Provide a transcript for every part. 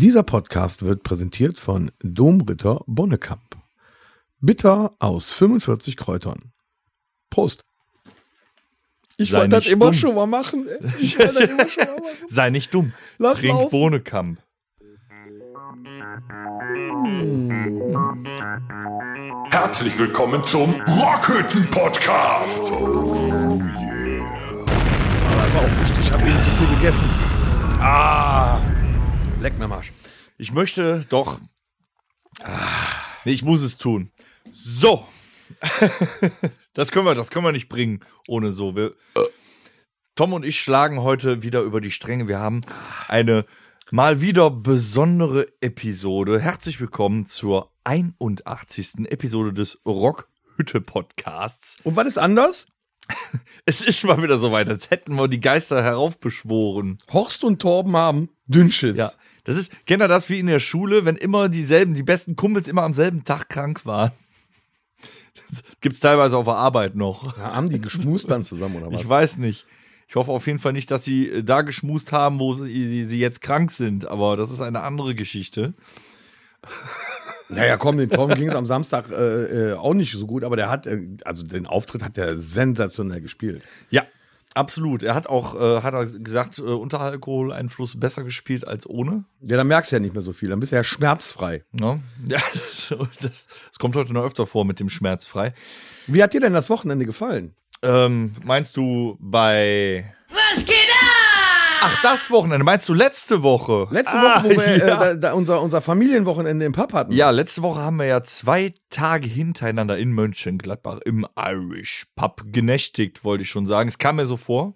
Dieser Podcast wird präsentiert von Domritter Bonnekamp. Bitter aus 45 Kräutern. Prost. Ich Sei wollte das immer dumm. schon mal machen. ey. Ich wollte das immer schon mal machen. Sei nicht dumm. Lass Trink laufen. Bohnekamp. Herzlich willkommen zum Rockhütten Podcast. Aber war auch wichtig. Ich habe eben zu viel gegessen. Ah, Leck mir Marsch. ich möchte doch. Ah, nee, ich muss es tun. So. das können wir, das können wir nicht bringen ohne so. Wir, Tom und ich schlagen heute wieder über die Stränge. Wir haben eine mal wieder besondere Episode. Herzlich willkommen zur 81. Episode des Rockhütte Podcasts. Und was ist anders? Es ist mal wieder soweit, als hätten wir die Geister heraufbeschworen. Horst und Torben haben Dünnschiss. Ja, das ist, kennt ihr das wie in der Schule, wenn immer dieselben, die besten Kumpels immer am selben Tag krank waren? Das gibt's teilweise auf der Arbeit noch. Ja, haben die geschmust dann zusammen oder was? Ich weiß nicht. Ich hoffe auf jeden Fall nicht, dass sie äh, da geschmust haben, wo sie, sie jetzt krank sind, aber das ist eine andere Geschichte. Naja, komm, dem Tom ging es am Samstag äh, äh, auch nicht so gut, aber der hat, äh, also den Auftritt hat er sensationell gespielt. Ja, absolut. Er hat auch, äh, hat er gesagt, äh, unter Alkoholeinfluss besser gespielt als ohne. Ja, dann merkst du ja nicht mehr so viel, dann bist du ja schmerzfrei. Ne? Ja, das, das, das kommt heute noch öfter vor mit dem Schmerzfrei. Wie hat dir denn das Wochenende gefallen? Ähm, meinst du bei. Was geht? Ach, das Wochenende. Meinst du letzte Woche? Letzte Ah, Woche, wo wir äh, ja. da, da unser, unser Familienwochenende im Pub hatten. ja, letzte Woche haben wir ja zwei Tage hintereinander in Mönchengladbach im Irish Pub genächtigt, wollte ich schon sagen. Es kam mir so vor.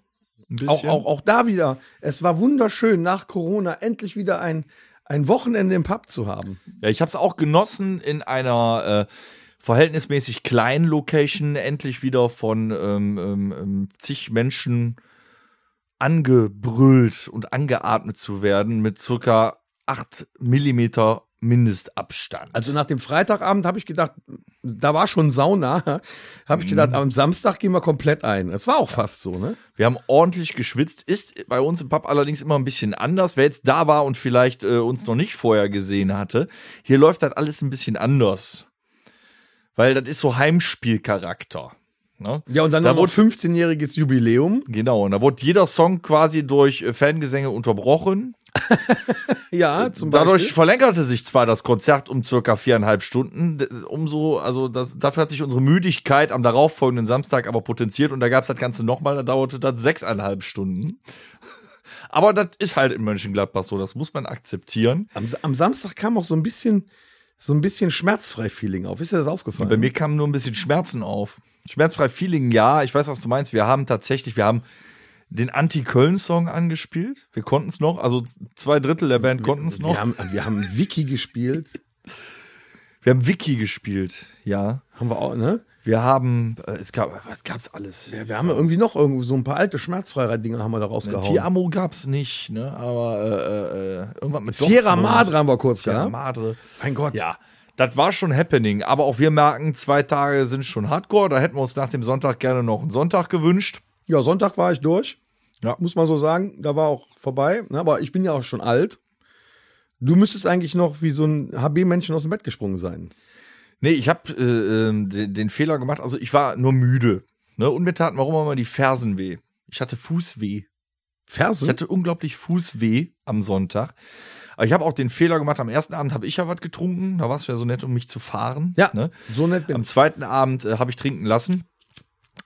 Auch, auch, auch da wieder. Es war wunderschön, nach Corona endlich wieder ein, ein Wochenende im Pub zu haben. Ja, ich habe es auch genossen, in einer äh, verhältnismäßig kleinen Location endlich wieder von ähm, ähm, ähm, zig Menschen angebrüllt und angeatmet zu werden mit circa 8 Millimeter Mindestabstand. Also nach dem Freitagabend habe ich gedacht, da war schon Sauna, habe ich Mhm. gedacht, am Samstag gehen wir komplett ein. Das war auch fast so, ne? Wir haben ordentlich geschwitzt. Ist bei uns im Pub allerdings immer ein bisschen anders. Wer jetzt da war und vielleicht äh, uns noch nicht vorher gesehen hatte, hier läuft das alles ein bisschen anders. Weil das ist so Heimspielcharakter. Ne? Ja, und dann Da wurde- 15-jähriges Jubiläum. Genau, und da wurde jeder Song quasi durch äh, Fangesänge unterbrochen. Ja, zum Dadurch Beispiel. verlängerte sich zwar das Konzert um circa viereinhalb Stunden, umso, also das, dafür hat sich unsere Müdigkeit am darauffolgenden Samstag aber potenziert und da gab's das Ganze nochmal, da dauerte das sechseinhalb Stunden. Aber das ist halt in Mönchengladbach so, das muss man akzeptieren. Am, am Samstag kam auch so ein bisschen, so ein bisschen schmerzfrei-Feeling auf. Ist dir das aufgefallen? Bei mir kamen nur ein bisschen Schmerzen auf. Schmerzfrei Feeling, ja, ich weiß, was du meinst. Wir haben tatsächlich, wir haben den Anti-Köln-Song angespielt. Wir konnten es noch, also zwei Drittel der Band konnten es noch. wir haben, wir haben Wiki gespielt. Wir haben Wiki gespielt, ja. Haben wir auch, ne? Wir haben, äh, es gab, was gab's alles? Ja, wir haben ja irgendwie noch irgendwo so ein paar alte Schmerzfreiheit-Dinger haben wir da rausgehauen. Tiamo gab's nicht, ne? Aber äh, äh, irgendwas mit Sierra Dortmund. Madre haben wir kurz Sierra gehabt. Madre. Mein Gott. Ja, das war schon happening. Aber auch wir merken, zwei Tage sind schon Hardcore. Da hätten wir uns nach dem Sonntag gerne noch einen Sonntag gewünscht. Ja, Sonntag war ich durch. Ja. Muss man so sagen. Da war auch vorbei. Ne, Aber ich bin ja auch schon alt. Du müsstest eigentlich noch wie so ein HB-Männchen aus dem Bett gesprungen sein. Nee, ich habe äh, ähm, den, den Fehler gemacht. Also ich war nur müde. Ne? Und mir taten warum immer die Fersen weh. Ich hatte Fußweh. Ich Fersen? hatte unglaublich Fußweh am Sonntag. Aber ich habe auch den Fehler gemacht. Am ersten Abend habe ich ja was getrunken. Da war es ja so nett, um mich zu fahren. Ja, Ne? so nett bin Am ich. zweiten Abend äh, habe ich trinken lassen.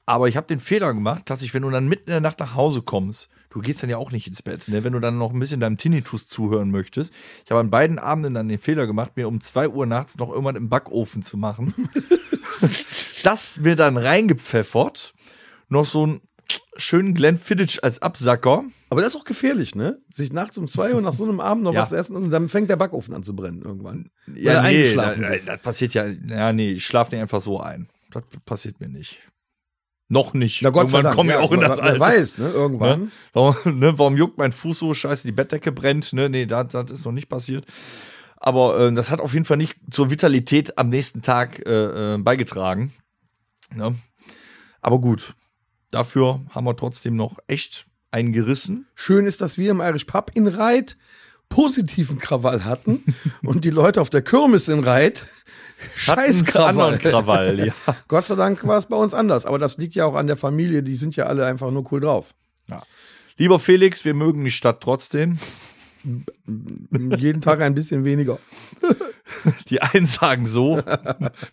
Aber ich habe den Fehler gemacht, dass ich, wenn du dann mitten in der Nacht nach Hause kommst, du gehst dann ja auch nicht ins Bett, ne? wenn du dann noch ein bisschen deinem Tinnitus zuhören möchtest. Ich habe an beiden Abenden dann den Fehler gemacht, mir um zwei Uhr nachts noch irgendwann im Backofen zu machen. das mir dann reingepfeffert. Noch so einen schönen Glenfiddich als Absacker. Aber das ist auch gefährlich, ne? Sich nachts um zwei Uhr nach so einem Abend noch Ja. was zu essen und dann fängt der Backofen an zu brennen irgendwann. Ja, nee, eingeschlafen da, bist. das passiert ja, ja, nee, ich schlafe nicht einfach so ein. Das passiert mir nicht. Noch nicht. Na Gott sei Irgendwann Dank. komme ich ja, auch in das Alter. Wer weiß, ne? Irgendwann. Ne? Warum, ne, warum juckt mein Fuß so scheiße, die Bettdecke brennt? Ne? Nee, das, das ist noch nicht passiert. Aber äh, das hat auf jeden Fall nicht zur Vitalität am nächsten Tag äh, äh, beigetragen. Ne? Aber gut, dafür haben wir trotzdem noch echt einen gerissen. Schön ist, dass wir im Irish Pub in Reit positiven Krawall hatten und die Leute auf der Kirmes in Reit scheiß Krawall. Krawall, ja. Gott sei Dank war es bei uns anders. Aber das liegt ja auch an der Familie. Die sind ja alle einfach nur cool drauf. ja. Lieber Felix, wir mögen die Stadt trotzdem. Jeden Tag ein bisschen weniger. Die einen sagen so.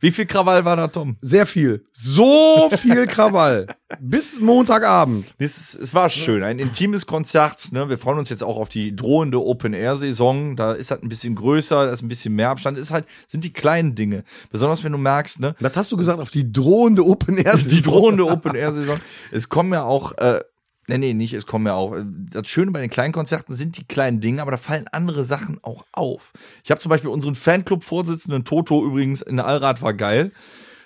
Wie viel Krawall war da, Tom? Sehr viel. So viel Krawall. Bis Montagabend. Es, es war schön, ein intimes Konzert. Ne? Wir freuen uns jetzt auch auf die drohende Open-Air-Saison. Da ist halt ein bisschen größer, da ist ein bisschen mehr Abstand. Ist halt, sind die kleinen Dinge. Besonders wenn du merkst, ne, Das hast du gesagt auf die drohende Open Air. die drohende Open-Air-Saison. Es kommen ja auch, äh, nee, nee, nicht, es kommen ja auch. äh, Das Schöne bei den kleinen Konzerten sind die kleinen Dinge, aber da fallen andere Sachen auch auf. Ich habe zum Beispiel unseren Fanclub-Vorsitzenden Toto übrigens in der Allrad war geil.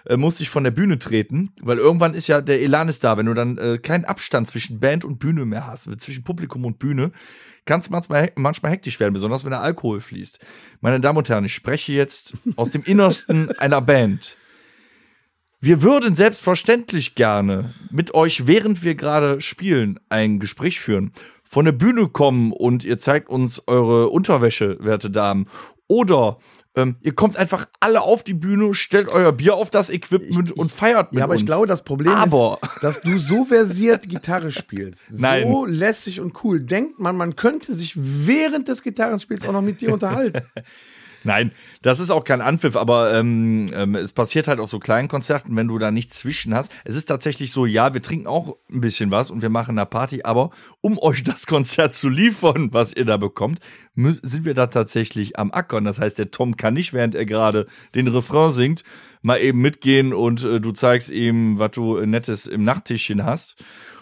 Äh, musste ich von der Bühne treten, weil irgendwann ist ja der Elan ist da, wenn du dann äh, keinen Abstand zwischen Band und Bühne mehr hast, zwischen Publikum und Bühne, kann es manchmal, manchmal hektisch werden, besonders wenn der Alkohol fließt. Meine Damen und Herren, ich spreche jetzt aus dem Innersten einer Band. Wir würden selbstverständlich gerne mit euch, während wir gerade spielen, ein Gespräch führen. Von der Bühne kommen und ihr zeigt uns eure Unterwäsche, werte Damen. Oder ähm, ihr kommt einfach alle auf die Bühne, stellt euer Bier auf das Equipment und feiert mit Ja, aber uns. ich glaube, das Problem Aber- ist, dass du so versiert Gitarre spielst. Nein. So lässig und cool. Denkt man, man könnte sich während des Gitarrenspiels auch noch mit dir unterhalten. Nein, das ist auch kein Anpfiff, aber ähm, ähm, es passiert halt auf so kleinen Konzerten, wenn du da nichts zwischen hast. Es ist tatsächlich so, ja, wir trinken auch ein bisschen was und wir machen eine Party, aber um euch das Konzert zu liefern, was ihr da bekommt, sind wir da tatsächlich am Ackern. Das heißt, der Tom kann nicht, während er gerade den Refrain singt, mal eben mitgehen und äh, du zeigst ihm, was du Nettes im Nachttischchen hast.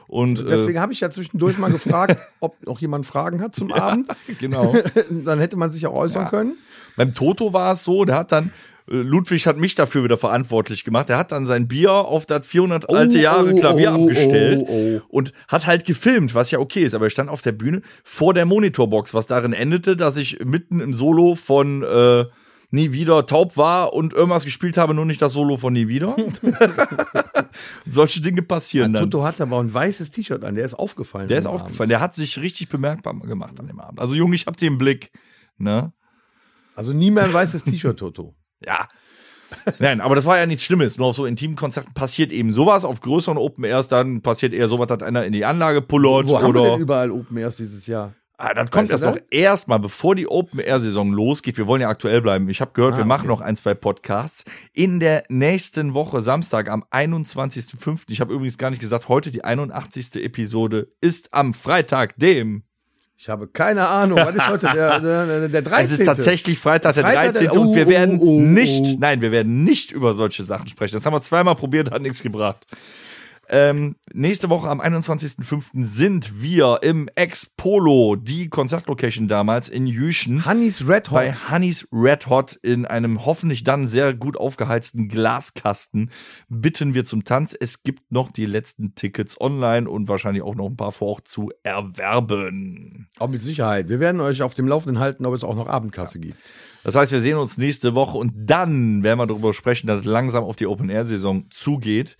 Und äh, Deswegen habe ich ja zwischendurch mal gefragt, ob noch jemand Fragen hat zum Abend. genau. Dann hätte man sich auch äußern können. Beim Toto war es so, der hat dann, äh, Ludwig hat mich dafür wieder verantwortlich gemacht. Der hat dann sein Bier auf das 400 alte Jahre oh, Klavier oh, abgestellt oh, oh. und hat halt gefilmt, was ja okay ist. Aber er stand auf der Bühne vor der Monitorbox, was darin endete, dass ich mitten im Solo von äh, Nie wieder taub war und irgendwas gespielt habe, nur nicht das Solo von Nie wieder. Solche Dinge passieren dann. Toto hat aber ein weißes T-Shirt an, der ist aufgefallen. Der ist am Abend. aufgefallen, der hat sich richtig bemerkbar gemacht an dem Abend. Also Junge, ich hab den Blick. Ne? Also nie mehr ein weißes T-Shirt, Toto. Ja. Nein, aber das war ja nichts Schlimmes. Nur auf so intimen Konzerten passiert eben sowas. Auf größeren Open Airs dann passiert eher sowas, dass einer in die Anlage pullert Wo haben wir denn oder. überall Open Airs dieses Jahr? Ah, das kommt Weißt du erst noch erstmal, bevor die Open Air Saison losgeht. Wir wollen ja aktuell bleiben. Ich habe gehört, Ah, wir machen okay. noch ein, zwei Podcasts. In der nächsten Woche, Samstag, am 21.05. Ich habe übrigens gar nicht gesagt, heute die 81. Episode ist am Freitag, dem. Ich habe keine Ahnung. Was ist heute der, der, der 13.? Es ist tatsächlich Freitag, der Freitag, der- 13. und wir oh, werden oh, oh, nicht, oh. nein, wir werden nicht über solche Sachen sprechen. Das haben wir zweimal probiert, hat nichts gebracht. Ähm, nächste Woche am 21.05. sind wir im Ex-Polo, die Konzertlocation damals in Jüchen. Honeys Red Hot. Bei Honeys Red Hot in einem hoffentlich dann sehr gut aufgeheizten Glaskasten bitten wir zum Tanz. Es gibt noch die letzten Tickets online und wahrscheinlich auch noch ein paar vor Ort zu erwerben. Auch mit Sicherheit. Wir werden euch auf dem Laufenden halten, ob es auch noch Abendkasse gibt. Das heißt, wir sehen uns nächste Woche und dann werden wir darüber sprechen, dass es langsam auf die Open-Air-Saison zugeht.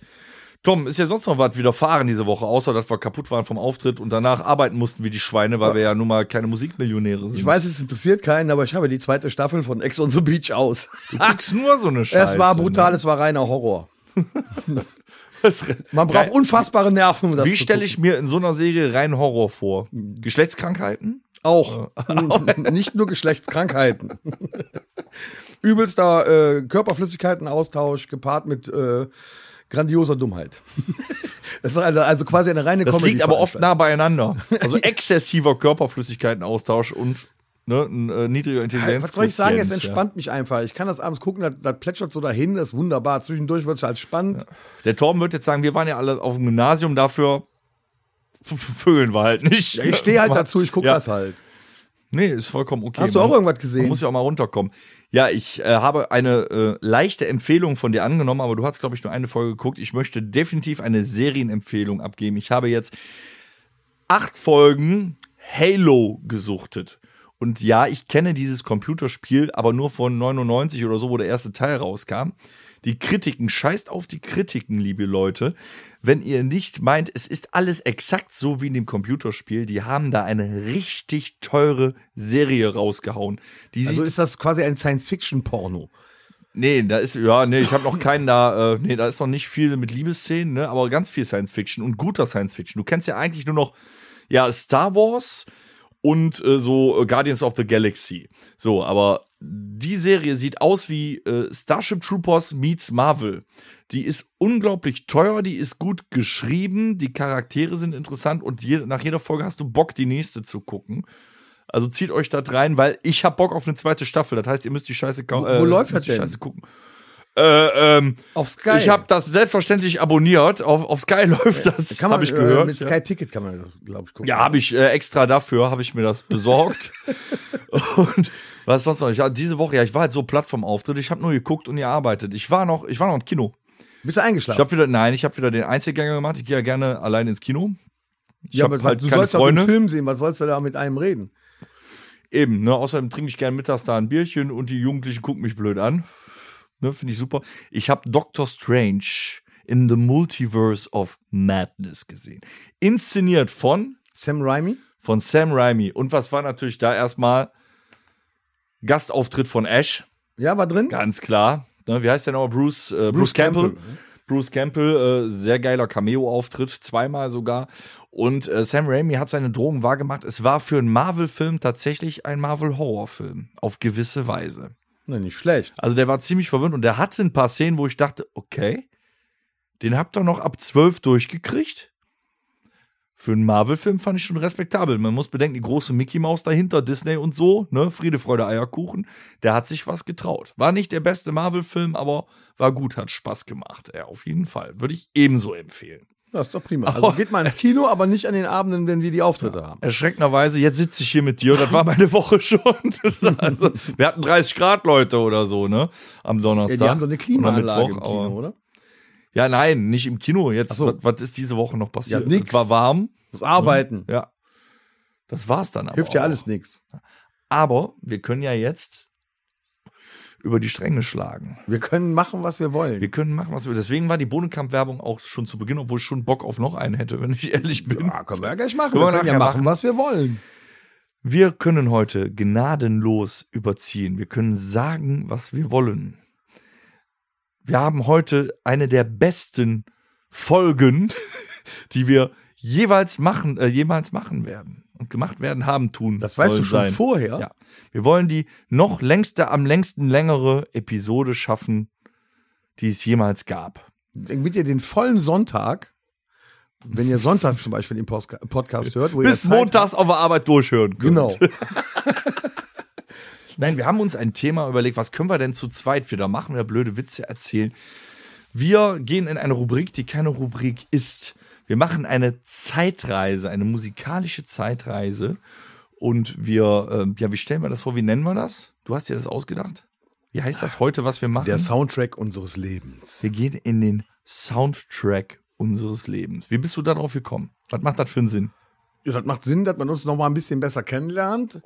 Tom, ist ja sonst noch was widerfahren diese Woche, außer dass wir kaputt waren vom Auftritt und danach arbeiten mussten wie die Schweine, weil wir ja nun mal keine Musikmillionäre sind. Ich weiß, es interessiert keinen, aber ich habe die zweite Staffel von Ex on the Beach aus. du guckst nur so eine Scheiße. es war brutal, ne? es war reiner Horror. Man braucht unfassbare Nerven, um das Wie stelle ich mir in so einer Serie rein Horror vor? Geschlechtskrankheiten? Auch. Nicht nur Geschlechtskrankheiten. Übelster äh, Körperflüssigkeitenaustausch gepaart mit äh, grandioser Dummheit. Das ist also, also quasi eine reine Das liegt aber oft nah beieinander. Also exzessiver Körperflüssigkeitenaustausch und ne, ein äh, niedriger Intelligenz. Was soll ich sagen? Es entspannt mich einfach. Ich kann das abends gucken, das, das plätschert so dahin, das ist wunderbar. Zwischendurch wird es halt spannend. Der Torben wird jetzt sagen, wir waren ja alle auf dem Gymnasium, dafür vögeln wir halt nicht. Ja, ich stehe halt dazu, ich gucke Ja. das halt. Nee, ist vollkommen okay. Hast du auch irgendwas gesehen? Man muss ja auch mal runterkommen. Ja, ich äh, habe eine äh, leichte Empfehlung von dir angenommen, aber du hast, glaube ich, nur eine Folge geguckt. Ich möchte definitiv eine Serienempfehlung abgeben. Ich habe jetzt acht Folgen Halo gesuchtet. Und ja, ich kenne dieses Computerspiel, aber nur von 99 oder so, wo der erste Teil rauskam. Die Kritiken, scheißt auf die Kritiken, liebe Leute. Wenn ihr nicht meint, es ist alles exakt so wie in dem Computerspiel, die haben da eine richtig teure Serie rausgehauen. Die Also ist das quasi ein Science-Fiction-Porno. Nee, da ist, ja, nee, ich habe noch keinen da, äh, nee, da ist noch nicht viel mit Liebesszenen, ne, aber ganz viel Science Fiction und guter Science Fiction. Du kennst ja eigentlich nur noch, ja, Star Wars und äh, so äh, Guardians of the Galaxy. So, aber die Serie sieht aus wie äh, Starship Troopers meets Marvel. Die ist unglaublich teuer, die ist gut geschrieben, die Charaktere sind interessant und je, nach jeder Folge hast du Bock, die nächste zu gucken. Also zieht euch da rein, weil ich hab Bock auf eine zweite Staffel. Das heißt, ihr müsst die Scheiße Wo- kaufen. wo läuft müsst das die denn? Scheiße gucken. Äh, ähm, Auf Sky. ich habe das selbstverständlich abonniert. Auf, auf Sky läuft das, kann man, habe ich äh, gehört. mit ja. Sky Ticket kann man, glaube ich, gucken. Ja, habe ich äh, extra dafür, habe ich mir das besorgt. und was sonst noch? Ich, ja, diese Woche, ja, ich war halt so platt vom Auftritt. Ich habe nur geguckt und gearbeitet. Ich war noch, ich war noch im Kino. Bist du Ich eingeschlafen? habe wieder, nein, ich habe wieder den Einzelgänger gemacht. Ich gehe ja gerne allein ins Kino. Ich ja, aber halt du sollst doch den Freunde. Film sehen. Was sollst du da mit einem reden? Eben, ne? Außerdem trinke ich gerne mittags da ein Bierchen und die Jugendlichen gucken mich blöd an. Ne, finde ich super. Ich habe Doctor Strange in the Multiverse of Madness gesehen. Inszeniert von Sam Raimi? von Sam Raimi. Und was war natürlich da erstmal? Gastauftritt von Ash, Ja, war drin? ganz klar. Ne, wie heißt der noch? Bruce, äh, Bruce, Campbell. Campbell. Bruce Campbell, äh, sehr geiler Cameo-Auftritt, zweimal sogar. Und äh, Sam Raimi hat seine Drohung wahrgemacht. Es war für einen Marvel-Film tatsächlich ein Marvel-Horror-Film. Auf gewisse Weise. Na, nicht schlecht. Also der war ziemlich verwirrt und der hatte ein paar Szenen, wo ich dachte, okay, den habt ihr noch ab 12 durchgekriegt. Für einen Marvel-Film fand ich schon respektabel. Man muss bedenken, die große Mickey Maus dahinter, Disney und so, ne, Friede, Freude, Eierkuchen, der hat sich was getraut. War nicht der beste Marvel-Film, aber war gut, hat Spaß gemacht. Ja, auf jeden Fall. Würde ich ebenso empfehlen. Das ist doch prima. Also geht mal ins Kino, aber nicht an den Abenden, wenn wir die Auftritte haben. Erschreckenderweise, jetzt sitze ich hier mit dir und das war meine Woche schon. also, wir hatten 30 Grad, Leute, oder so, ne? Am Ja, Donnerstag. die haben so eine Klimaanlage Oder im Mittwoch, Kino, oder? Ja, nein, nicht im Kino. Jetzt, so. was, was ist diese Woche noch passiert? Ja, nix. Es war warm. Das Arbeiten. Ja. Das war's dann aber. Hilft ja alles nichts. Aber wir können ja jetzt über die Stränge schlagen. Wir können machen, was wir wollen. Wir können machen, was wir Deswegen war die Bodenkamp-Werbung auch schon zu Beginn, obwohl ich schon Bock auf noch einen hätte, wenn ich ehrlich bin. Ja, können wir ja gleich machen. Können Wir wir können ja machen, machen. was wir wollen. Wir können heute gnadenlos überziehen. Wir können sagen, was wir wollen. Wir haben heute eine der besten Folgen, die wir jeweils machen, äh, jemals machen werden und gemacht werden haben tun. Das weißt du schon sein. vorher. Ja. Wir wollen die noch längste, am längsten längere Episode schaffen, die es jemals gab. Damit ihr den vollen Sonntag, wenn ihr sonntags zum Beispiel den Podcast hört, wo Bis ihr Zeit montags auf der Arbeit durchhören habt, könnt. Genau. Nein, wir haben uns ein Thema überlegt, was können wir denn zu zweit wieder machen, wir blöde Witze erzählen. Wir gehen in eine Rubrik, die keine Rubrik ist. Wir machen eine Zeitreise, eine musikalische Zeitreise. Und wir, ähm, ja, wie stellen wir das vor? Wie nennen wir das? Du hast dir das ausgedacht? Wie heißt das heute, was wir machen? Der Soundtrack unseres Lebens. wir gehen in den Soundtrack unseres Lebens. Wie bist du darauf gekommen? Was macht das für einen Sinn? Ja, das macht Sinn, dass man uns noch mal ein bisschen besser kennenlernt.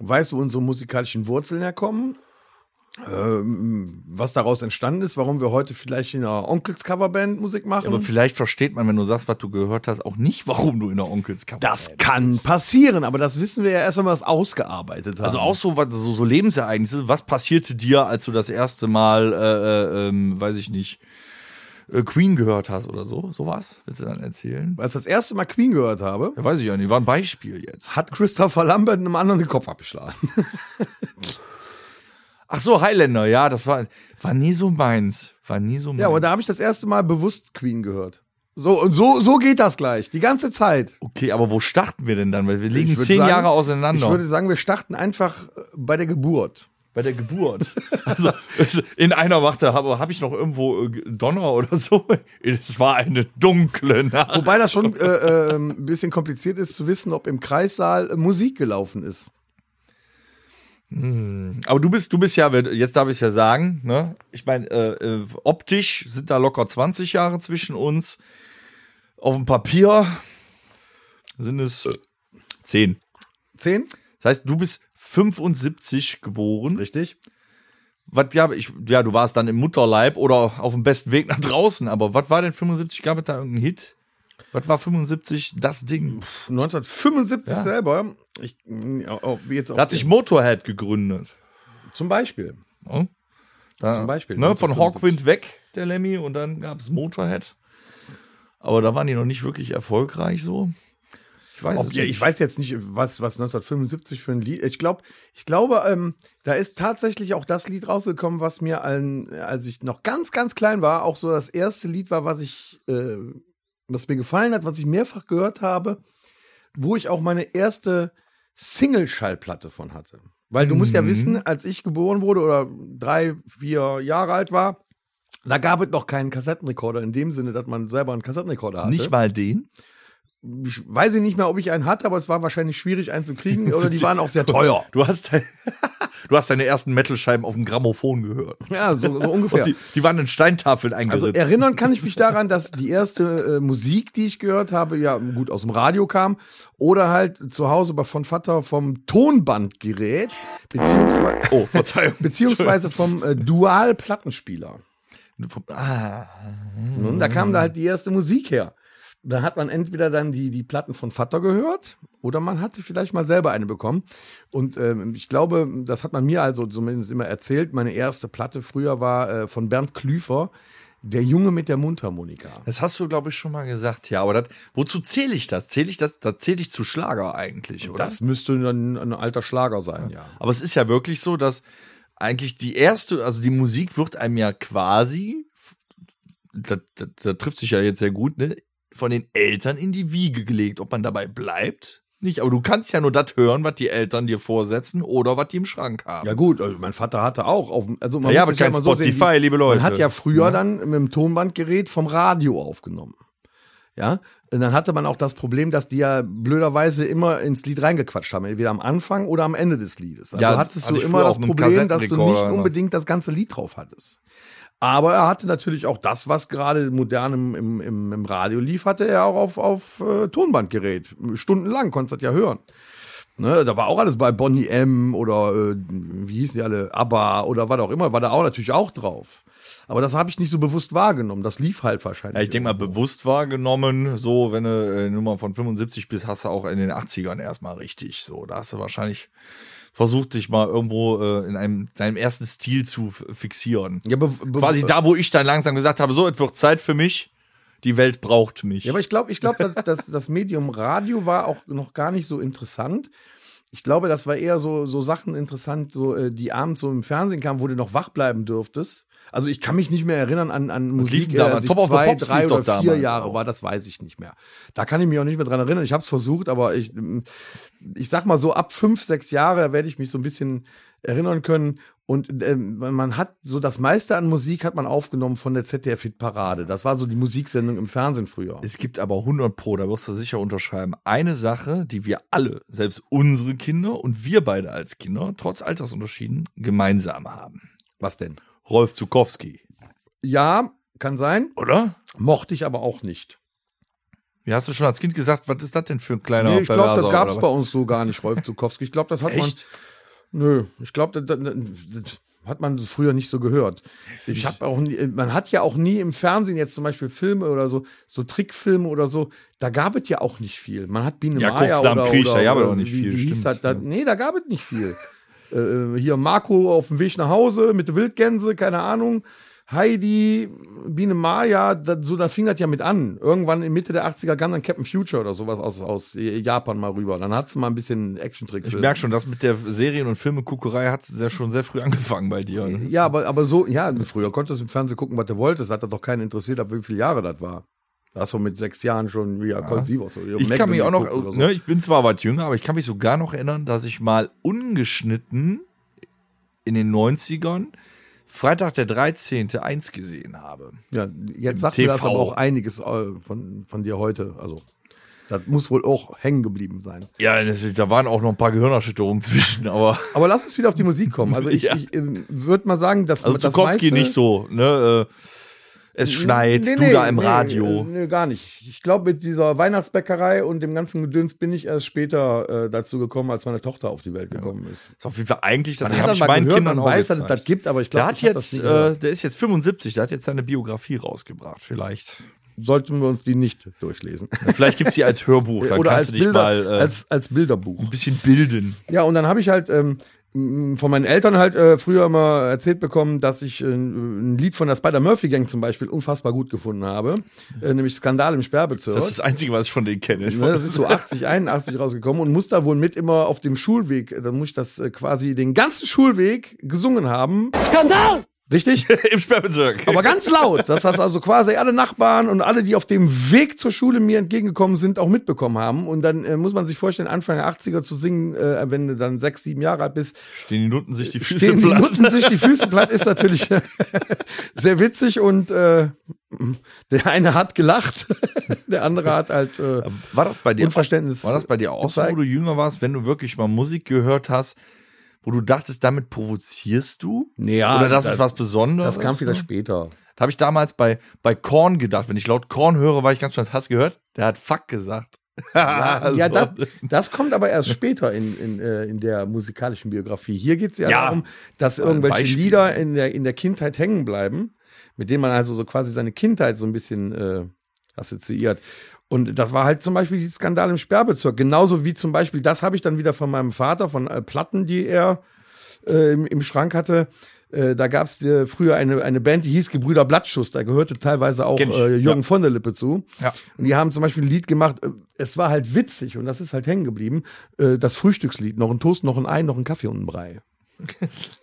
Weiß, wo unsere musikalischen Wurzeln herkommen. Ähm, was daraus entstanden ist, warum wir heute vielleicht in einer Onkels Coverband Musik machen. Aber vielleicht versteht man, wenn du sagst, was du gehört hast, auch nicht, warum du in der Onkels Cover das kann passieren, aber das wissen wir ja erst, wenn wir es ausgearbeitet haben. Also auch so, was- so, so Lebensereignisse. Was passierte dir, als du das erste Mal, äh, äh, ähm, weiß ich nicht, äh, Queen gehört hast oder so? Sowas? Willst du dann erzählen? Als ich das erste Mal Queen gehört habe, Ja, weiß ich ja nicht. War ein Beispiel jetzt. hat Christopher Lambert einem anderen den Kopf abgeschlagen. Ach so, Highlander. Ja, das war, war nie so meins. War nie so meins. Ja, aber da habe ich das erste Mal bewusst Queen gehört. So, und so, so geht das gleich, die ganze Zeit. okay, aber wo starten wir denn dann? Weil wir liegen zehn sagen- Jahre auseinander. Ich würde sagen, wir starten einfach äh, bei der Geburt. bei der Geburt. Also in einer Wachte habe hab ich noch irgendwo äh, Donner oder so. Es war eine dunkle Nacht. Wobei das schon äh, äh, ein bisschen kompliziert ist zu wissen, ob im Kreissaal äh, Musik gelaufen ist. Aber du bist, du bist ja, jetzt darf ich ja sagen, ne? Ich meine, äh, äh, optisch sind da locker 20 Jahre zwischen uns. Auf dem Papier sind es 10. Zehn? Das heißt, du bist 75 geboren. Richtig. was gab ich, ja, du warst dann im Mutterleib oder auf dem besten Weg nach draußen, aber was war denn 75? Gab es da irgendeinen Hit? Was war 75 das Ding? 1975 Ja. selber, ich, auch, jetzt auch, Da hat sich Motorhead gegründet. zum Beispiel. Da, Zum Beispiel, Ne, von 1975. Hawkwind weg, der Lemmy, und dann gab es Motorhead. Aber da waren die noch nicht wirklich erfolgreich so. Ich weiß Ob, ja, ich weiß jetzt nicht, was, was 1975 für ein Lied. Ich glaube, ich glaube, ähm, da ist tatsächlich auch das Lied rausgekommen, was mir, allen, als ich noch ganz, ganz klein war, auch so das erste Lied war, was ich, äh, was mir gefallen hat, was ich mehrfach gehört habe, wo ich auch meine erste Single-Schallplatte von hatte. Weil du musst ja Mhm. wissen, als ich geboren wurde oder drei, vier Jahre alt war, da gab es noch keinen Kassettenrekorder in dem Sinne, dass man selber einen Kassettenrekorder hatte. Nicht mal den? Ich weiß ich nicht mehr, ob ich einen hatte, aber es war wahrscheinlich schwierig, einen zu kriegen oder die waren auch sehr teuer. Du hast, du hast deine ersten Metal-Scheiben auf dem Grammophon gehört. Ja, so, so ungefähr. Die, die waren in Steintafeln Also eingeritzt. erinnern kann ich mich daran, dass die erste äh, Musik, die ich gehört habe, ja gut aus dem Radio kam oder halt zu Hause bei- von Vater vom Tonbandgerät beziehungsweise, oh, Verzeihung. beziehungsweise vom äh, Dual-Plattenspieler. Ah, Und da kam da halt die erste Musik her. Da hat man entweder dann die, die Platten von Vater gehört oder man hatte vielleicht mal selber eine bekommen. Und ähm, ich glaube, das hat man mir also zumindest immer erzählt. Meine erste Platte früher war äh, von Bernd Klüfer, Der Junge mit der Mundharmonika. das hast du, glaube ich, schon mal gesagt. Ja, aber das, wozu zähle ich das? Zähle ich das? Da zähle ich zu Schlager eigentlich, oder? Das müsste dann ein alter Schlager sein, ja. Aber es ist ja wirklich so, dass eigentlich die erste, also die Musik wird einem ja quasi, da, da, da trifft sich ja jetzt sehr gut, ne, von den Eltern in die Wiege gelegt. Ob man dabei bleibt, nicht. Aber du kannst ja nur das hören, was die Eltern dir vorsetzen oder was die im Schrank haben. Ja gut, also mein Vater hatte auch auf, also man Ja, aber kein immer so sehen, Spotify, liebe Leute. Man hat ja früher Ja. dann mit dem Tonbandgerät vom Radio aufgenommen. Ja, und dann hatte man auch das Problem, dass die ja blöderweise immer ins Lied reingequatscht haben, entweder am Anfang oder am Ende des Liedes. Also Ja, hattest hatte du immer das Problem, dass du nicht immer. unbedingt das ganze Lied drauf hattest. Aber er hatte natürlich auch das, was gerade modern im, im, im, im Radio lief, hatte er auch auf, auf äh, Tonbandgerät. Stundenlang konntest du das ja hören. Ne, da war auch alles bei Bonnie M oder äh, wie hießen die alle, ABBA oder was auch immer, war da auch natürlich auch drauf. Aber das habe ich nicht so bewusst wahrgenommen. Das lief halt wahrscheinlich. Ja, ich denke mal, bewusst wahrgenommen, so, wenn du äh, Nummer von 75 bist, hast du auch in den 80ern erstmal richtig. So, da hast du wahrscheinlich versucht, dich mal irgendwo äh, in einem deinem ersten Stil zu fixieren. ja, Quasi da, wo ich dann langsam gesagt habe, so, es wird Zeit für mich, die Welt braucht mich. Ja, aber ich glaube, ich glaube, dass, dass das Medium Radio war auch noch gar nicht so interessant. Ich glaube, das war eher so, so Sachen interessant, so, äh, die abends so im Fernsehen kamen, wo du noch wach bleiben dürftest. Also ich kann mich nicht mehr erinnern an, an Musik, äh, als ich zwei, drei oder vier damals Jahre war, das weiß ich nicht mehr. Da kann ich mich auch nicht mehr dran erinnern. Ich habe es versucht, aber ich, ich sag mal so, ab fünf, sechs Jahre werde ich mich so ein bisschen erinnern können. Und ähm, man hat so das meiste an Musik hat man aufgenommen von der ZDF-Hit-Parade. Das war so die Musiksendung im Fernsehen früher. Es gibt aber 100 Pro, da wirst du sicher unterschreiben. Eine Sache, die wir alle, selbst unsere Kinder und wir beide als Kinder, trotz Altersunterschieden, gemeinsam haben. Was denn? Rolf Zukowski, Ja, kann sein. oder? Mochte ich aber auch nicht. Wie hast du schon als Kind gesagt, was ist das denn für ein kleiner Nee, ich glaube, das gab es oder bei uns so gar nicht, Rolf Zukowski. Ich glaube, das hat was? man. Echt? Nö, ich glaube, das, das, das hat man früher nicht so gehört. Ich habe auch nie, man hat ja auch nie im Fernsehen jetzt zum Beispiel Filme oder so, so Trickfilme oder so, da gab es ja auch nicht viel. Man hat Biene Ja, Maya oder, da oder, gab es oder auch nicht wie, viel, wie hieß stimmt, das? Da, ja. nee, da gab es nicht viel. Äh, hier Marco auf dem Weg nach Hause mit Wildgänse, keine Ahnung. Heidi, Biene Maya, da, so, da fing das ja mit an. Irgendwann in Mitte der 80er kam dann Captain Future oder sowas aus, aus Japan mal rüber. Dann hat sie mal ein bisschen Actiontrick. Ich merke schon, das mit der Serien- und Filmekuckerei hat sehr schon sehr früh angefangen bei dir. Ja, aber, aber so, ja, früher konntest du im Fernsehen gucken, was du wolltest. Hat da doch keinen interessiert, ab wie viele Jahre das war. Da hast du mit sechs Jahren schon wie ja. Colt Sievers. so, Ich Magnum kann mich auch noch, so. ne, ich bin zwar was jünger, aber ich kann mich sogar noch erinnern, dass ich mal ungeschnitten in den 90ern Freitag der 13. eins gesehen habe. Ja, jetzt Im sagt mir das TV. aber auch einiges äh, von, von dir heute. Also, das muss wohl auch hängen geblieben sein. Ja, da waren auch noch ein paar Gehirnerschütterungen zwischen, aber Aber lass uns wieder auf die Musik kommen. Also, ich, Ja. ich ähm, würde mal sagen, dass also das meiste, nicht so, ne, äh, es schneit, Nee, du nee, da im nee, Radio. äh, Nee, gar nicht. Ich glaube, mit dieser Weihnachtsbäckerei und dem ganzen Gedöns bin ich erst später äh, dazu gekommen, als meine Tochter auf die Welt gekommen ist. ist auf jeden Fall eigentlich, das Man hat hab das ich meinen gehört, Kindern man weiß, dass es das gibt, aber ich Der glaube, hat das jetzt, nie äh, der ist jetzt 75, der hat jetzt seine Biografie rausgebracht, vielleicht. sollten wir uns die nicht durchlesen. Vielleicht gibt's die als Hörbuch, dann Oder kannst als du dich Bilder, mal äh, als, als Bilderbuch. ein bisschen bilden. Ja, und dann habe ich halt ähm, von meinen Eltern halt äh, früher immer erzählt bekommen, dass ich äh, ein Lied von der Spider-Murphy-Gang zum Beispiel unfassbar gut gefunden habe, äh, nämlich Skandal im Sperrbezirk. Das ist das Einzige, was ich von denen kenne. Ne, das ist so 80, 81 rausgekommen und muss da wohl mit immer auf dem Schulweg, äh, dann muss ich das äh, quasi den ganzen Schulweg gesungen haben. Skandal! Richtig? Im Sperrbezirk. Aber ganz laut, dass das also quasi alle Nachbarn und alle, die auf dem Weg zur Schule mir entgegengekommen sind, auch mitbekommen haben. Und dann äh, muss man sich vorstellen, Anfang der 80er zu singen, äh, wenn du dann sechs, sieben Jahre alt bist, Stehen die Nutten sich die Füße stehen die platt. Nutten sich die Füße platt, ist natürlich sehr witzig und äh, der eine hat gelacht, der andere hat halt äh, War das bei dir? Unverständnis War das bei dir auch so, wo du jünger warst, wenn du wirklich mal Musik gehört hast, wo du dachtest, damit provozierst du? Ja, Oder das das- ist was Besonderes? Das kam wieder ne? später. Da habe ich damals bei, bei Korn gedacht. Wenn ich laut Korn höre, war ich ganz schön, hast du gehört? Der hat Fuck gesagt. Ja, Also- ja das, das kommt aber erst später in, in, äh, in der musikalischen Biografie. Hier geht es ja, Ja. darum, dass irgendwelche Beispiel. Lieder in der, in der Kindheit hängen bleiben, mit denen man also so quasi seine Kindheit so ein bisschen äh, assoziiert. Und das war halt zum Beispiel die Skandal im Sperrbezirk. Genauso wie zum Beispiel, das habe ich dann wieder von meinem Vater, von äh, Platten, die er äh, im, im Schrank hatte. Äh, da gab es äh, früher eine, eine Band, die hieß Gebrüder Blattschuss. Da gehörte teilweise auch äh, Jürgen ja. von der Lippe zu. Ja. Und die haben zum Beispiel ein Lied gemacht, äh, es war halt witzig und das ist halt hängen geblieben. Das Frühstückslied, noch ein Toast, noch ein Ei, noch ein Kaffee und ein Brei.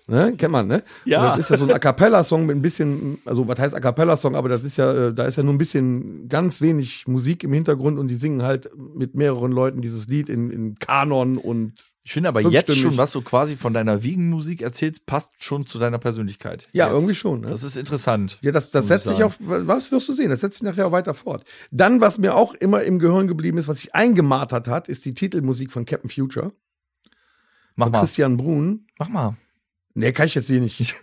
Ne? Kennt man, ne? Ja. Und das ist ja so ein A Cappella-Song mit ein bisschen, also was heißt A Cappella-Song, aber das ist ja, äh, da ist ja nur ein bisschen ganz wenig Musik im Hintergrund und die singen halt mit mehreren Leuten dieses Lied in, in Kanon und Ich finde aber jetzt schon, was du quasi von deiner Wiegenmusik erzählst, passt schon zu deiner Persönlichkeit. ja, jetzt. irgendwie schon. Ne? Das ist interessant. Ja, das, das setzt ich sich auch, was wirst du sehen, das setzt sich nachher auch weiter fort. Dann, was mir auch immer im Gehirn geblieben ist, was sich eingemartert hat, ist die Titelmusik von Captain Future, Mach mal. Christian Brun. Mach mal. Nee, kann ich jetzt hier nicht.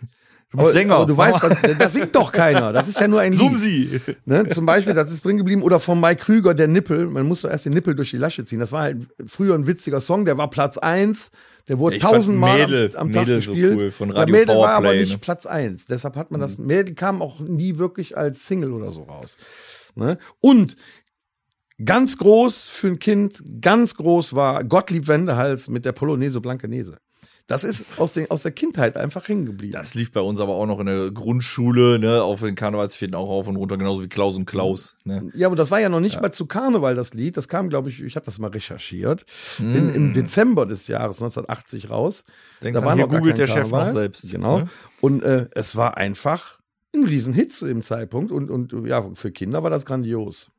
Du bist Sänger. Aber du weißt, was, da singt doch keiner. Das ist ja nur ein Zoom Lied. sie. Ne? Zum Beispiel, das ist drin geblieben. Oder von Mike Krüger, der Nippel. Man muss doch erst den Nippel durch die Lasche ziehen. Das war halt früher ein witziger Song. Der war Platz eins. Der wurde fand tausendmal Mädel- am, am Tag Mädel so gespielt. cool, von ja, Radio Mädel war aber Powerplay, nicht ne? Platz eins. Deshalb hat man das. Mädel kam auch nie wirklich als Single oder so raus. Ne? Und ganz groß für ein Kind, ganz groß war Gottlieb Wendehals mit der Polonaise Blankenese. Das ist aus, den, aus der Kindheit einfach hängen geblieben. Das lief bei uns aber auch noch in der Grundschule, ne, auf den Karnevalsfäden auch auf und runter, genauso wie Klaus und Klaus. Ne? Ja, aber das war ja noch nicht mal zu Karneval, das Lied. Das kam, glaube ich, ich habe das mal recherchiert, in, Mm. im Dezember des Jahres 1980 raus. Denk da war noch googelt kein der Chef Karneval. noch selbst, Genau. ne? Und äh, es war einfach ein Riesenhit zu dem Zeitpunkt. Und, und ja, für Kinder war das grandios.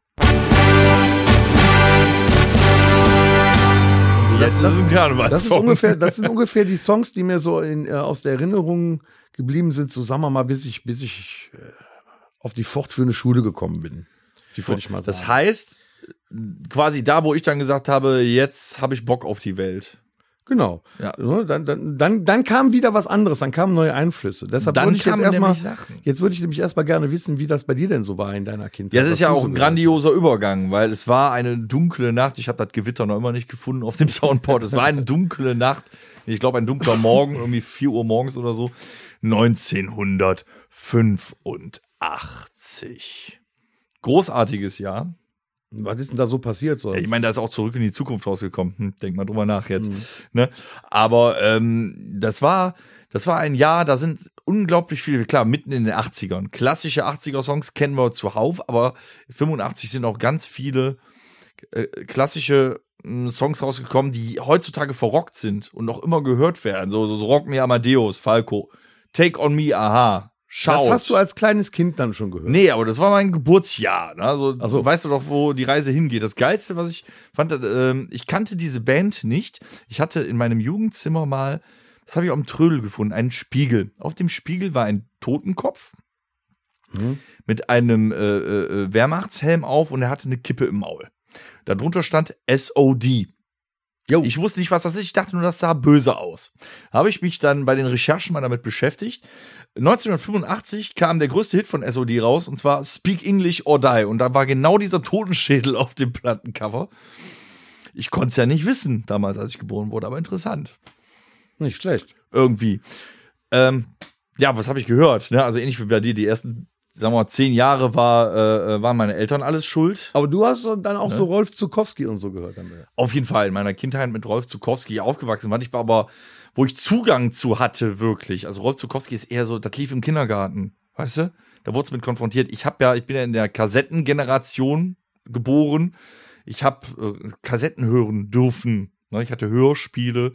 Jetzt ist es ein Karnevalssong. Das, ist ungefähr, das sind ungefähr die Songs, die mir so in, äh, aus der Erinnerung geblieben sind, so sagen wir mal, bis ich, bis ich äh, auf die fortführende Schule gekommen bin. Die würde ich mal Das sagen. heißt, quasi da, wo ich dann gesagt habe, jetzt habe ich Bock auf die Welt. Genau. Ja. Dann, dann, dann, dann kam wieder was anderes, dann kamen neue Einflüsse. Deshalb Dann würde ich jetzt erstmal, jetzt würde ich nämlich erstmal gerne wissen, wie das bei dir denn so war in deiner Kindheit. Ja, das was ist ja auch ein grandioser Übergang, weil es war eine dunkle Nacht. Ich habe das Gewitter noch immer nicht gefunden auf dem Soundboard. Es war eine dunkle Nacht. Ich glaube, ein dunkler Morgen, irgendwie 4 Uhr morgens oder so. 1985. Großartiges Jahr. Was ist denn da so passiert sonst? Ja, ich meine, da ist auch zurück in die Zukunft rausgekommen. Hm, denk mal drüber nach jetzt. Ne? Aber ähm, das war, das war ein Jahr, da sind unglaublich viele, klar, mitten in den 80ern. Klassische 80er-Songs kennen wir zuhauf, aber 85 sind auch ganz viele äh, klassische mh, Songs rausgekommen, die heutzutage verrockt sind und noch immer gehört werden. So, so, so Rock Me Amadeus, Falco, Take On Me, Aha. Shout. das hast du als kleines Kind dann schon gehört. Nee, aber das war mein Geburtsjahr. Ne? Also, so. weißt du doch, wo die Reise hingeht. Das Geilste, was ich fand, ähm, ich kannte diese Band nicht. Ich hatte in meinem Jugendzimmer mal, das habe ich auf dem Trödel gefunden, einen Spiegel. Auf dem Spiegel war ein Totenkopf Mhm. mit einem äh, äh, Wehrmachtshelm auf und er hatte eine Kippe im Maul. Darunter stand SOD. Jo. Ich wusste nicht, was das ist. Ich dachte nur, das sah böse aus. Habe ich mich dann bei den Recherchen mal damit beschäftigt. 1985 kam der größte Hit von SOD raus und zwar Speak English or Die. Und da war genau dieser Totenschädel auf dem Plattencover. Ich konnte es ja nicht wissen, damals, als ich geboren wurde, aber interessant. Nicht schlecht. Irgendwie. Ähm, ja, was habe ich gehört? Ne? Also ähnlich wie bei dir, die ersten, sagen wir mal, zehn Jahre war, äh, waren meine Eltern alles schuld. Aber du hast dann auch so Rolf Zukowski und so gehört. Dann. Auf jeden Fall in meiner Kindheit mit Rolf Zukowski aufgewachsen. War ich aber, wo ich Zugang zu hatte, wirklich. Also Rolf Zukowski ist eher so, das lief im Kindergarten, weißt du? Da wurde es mit konfrontiert. Ich habe ja, ich bin ja in der Kassettengeneration geboren. Ich habe äh, Kassetten hören dürfen. Ne? Ich hatte Hörspiele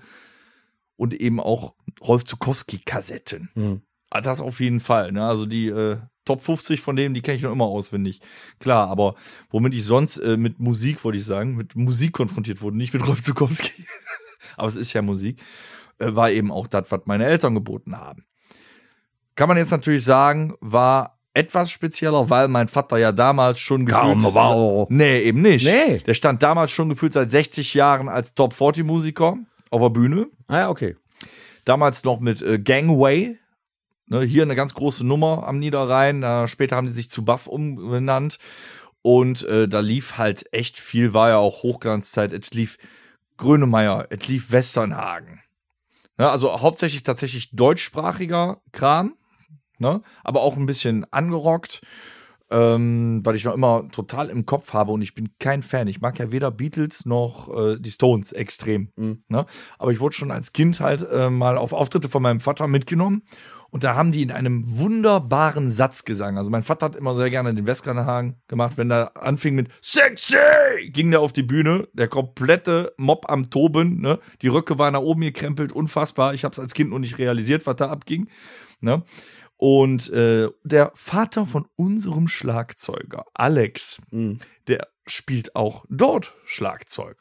und eben auch Rolf Zukowski-Kassetten. Mhm. Ah, Das auf jeden Fall. Ne? Also die äh, Top 50 von denen, die kenne ich noch immer auswendig. Klar, aber womit ich sonst äh, mit Musik, wollte ich sagen, mit Musik konfrontiert wurde, nicht mit Rolf Zukowski. aber es ist ja Musik, äh, war eben auch das, was meine Eltern geboten haben. Kann man jetzt natürlich sagen, war etwas spezieller, weil mein Vater ja damals schon gefühlt... wow. Nee, eben nicht. Nee. Der stand damals schon gefühlt seit 60 Jahren als Top-40-Musiker auf der Bühne. Ah ja, okay. Damals noch mit äh, Gangway. Ne, hier eine ganz große Nummer am Niederrhein. Äh, später haben die sich zu Buff umbenannt. Und äh, da lief halt echt viel, war ja auch Hochglanzzeit. Es lief Grönemeyer, es lief Westernhagen. Ne, also hauptsächlich tatsächlich deutschsprachiger Kram, ne, aber auch ein bisschen angerockt, ähm, weil ich noch immer total im Kopf habe und ich bin kein Fan. Ich mag ja weder Beatles noch äh, die Stones extrem. Ne? Aber ich wurde schon als Kind halt äh, mal auf Auftritte von meinem Vater mitgenommen und da haben die in einem wunderbaren Satz gesungen. Also mein Vater hat immer sehr gerne den Westernhagen gemacht, wenn er anfing mit Sexy, ging der auf die Bühne, der komplette Mob am Toben, ne? Die Röcke waren nach oben gekrempelt, unfassbar. Ich habe es als Kind noch nicht realisiert, was da abging, ne? Und äh, der Vater von unserem Schlagzeuger, Alex, Mhm. der spielt auch dort Schlagzeug.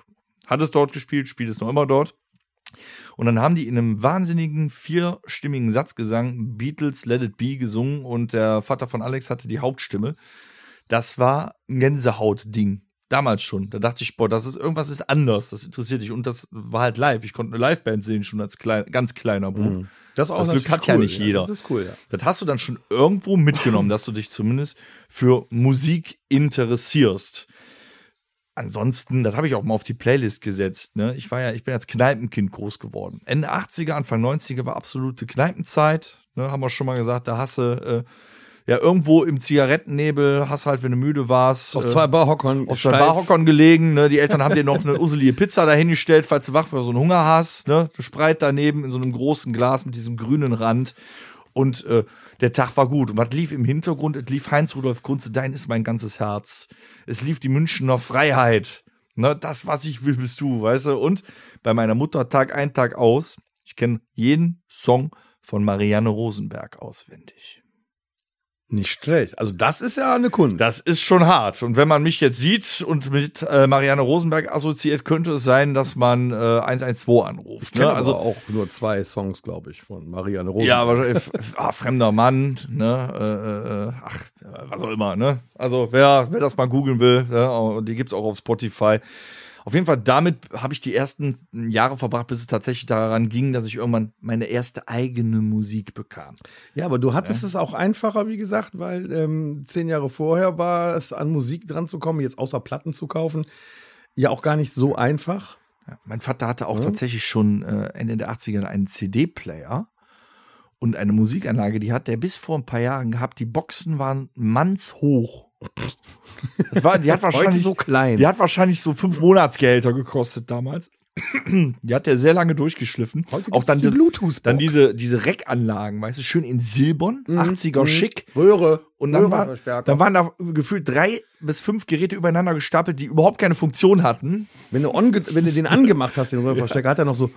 Hat es dort gespielt, spielt es noch immer dort. Und dann haben die in einem wahnsinnigen vierstimmigen Satzgesang Beatles Let It Be gesungen und der Vater von Alex hatte die Hauptstimme. Das war ein Gänsehaut-Ding. Damals schon. Da dachte ich, boah, das ist irgendwas ist anders. Das interessiert dich. Und das war halt live. Ich konnte eine Liveband sehen, schon als klein, ganz kleiner Bub. Das, ist auch Das Glück hat ja cool, nicht jeder. Das ist cool, ja. Das hast du dann schon irgendwo mitgenommen, dass du dich zumindest für Musik interessierst. Ansonsten, das habe ich auch mal auf die Playlist gesetzt. Ne? Ich war ja, ich bin als Kneipenkind groß geworden. Ende 80er, Anfang 90er war absolute Kneipenzeit. Ne? Haben wir schon mal gesagt, da hast du äh, ja irgendwo im Zigarettennebel, hast halt, wenn du müde warst, Auf äh, zwei Barhockern. auf zwei steif. Barhockern gelegen. Ne? Die Eltern haben dir noch eine uselige Pizza dahingestellt, falls du wach oder so einen Hunger hast. Ne? Du Spreit daneben in so einem großen Glas mit diesem grünen Rand. Und äh, der Tag war gut. Und was lief im Hintergrund? Es lief Heinz-Rudolf Kunze, dein ist mein ganzes Herz. Es lief die Münchner Freiheit. Ne? Das, was ich will, bist du, weißt du? Und bei meiner Mutter Tag ein, Tag aus. Ich kenne jeden Song von Marianne Rosenberg auswendig. Nicht schlecht. Also das ist ja eine Kunst. Das ist schon hart. Und wenn man mich jetzt sieht und mit äh, Marianne Rosenberg assoziiert, könnte es sein, dass man äh, 112 anruft. ich kenne Ne? Also auch nur zwei Songs, glaube ich, von Marianne Rosenberg. ja, aber äh, ah, fremder Mann, ne? Äh, äh, ach, was auch immer, ne? Also wer, wer das mal googeln will, ne? die gibt's auch auf Spotify. Auf jeden Fall, damit habe ich die ersten Jahre verbracht, bis es tatsächlich daran ging, dass ich irgendwann meine erste eigene Musik bekam. Ja, aber du hattest es auch einfacher, wie gesagt, weil ähm, zehn Jahre vorher war es an Musik dran zu kommen, jetzt außer Platten zu kaufen, ja auch gar nicht so einfach. Ja, mein Vater hatte auch Ja. tatsächlich schon äh, Ende der 80er einen CD-Player und eine Musikanlage, die hat der bis vor ein paar Jahren gehabt. Die Boxen waren mannshoch. War, die hat wahrscheinlich so klein. Die hat wahrscheinlich so fünf Monatsgehälter gekostet damals. Die hat er sehr lange durchgeschliffen. Heute auch dann die Bluetooth-Box. dann diese diese Reckanlagen, weißt du, schön in Silbern, 80er Mhm. schick. Röhre. Und dann, war, Röhrenverstärker. dann waren da gefühlt drei bis fünf Geräte übereinander gestapelt, die überhaupt keine Funktion hatten. wenn, du onge wenn du den angemacht hast, den Röhrenverstärker, hat er noch so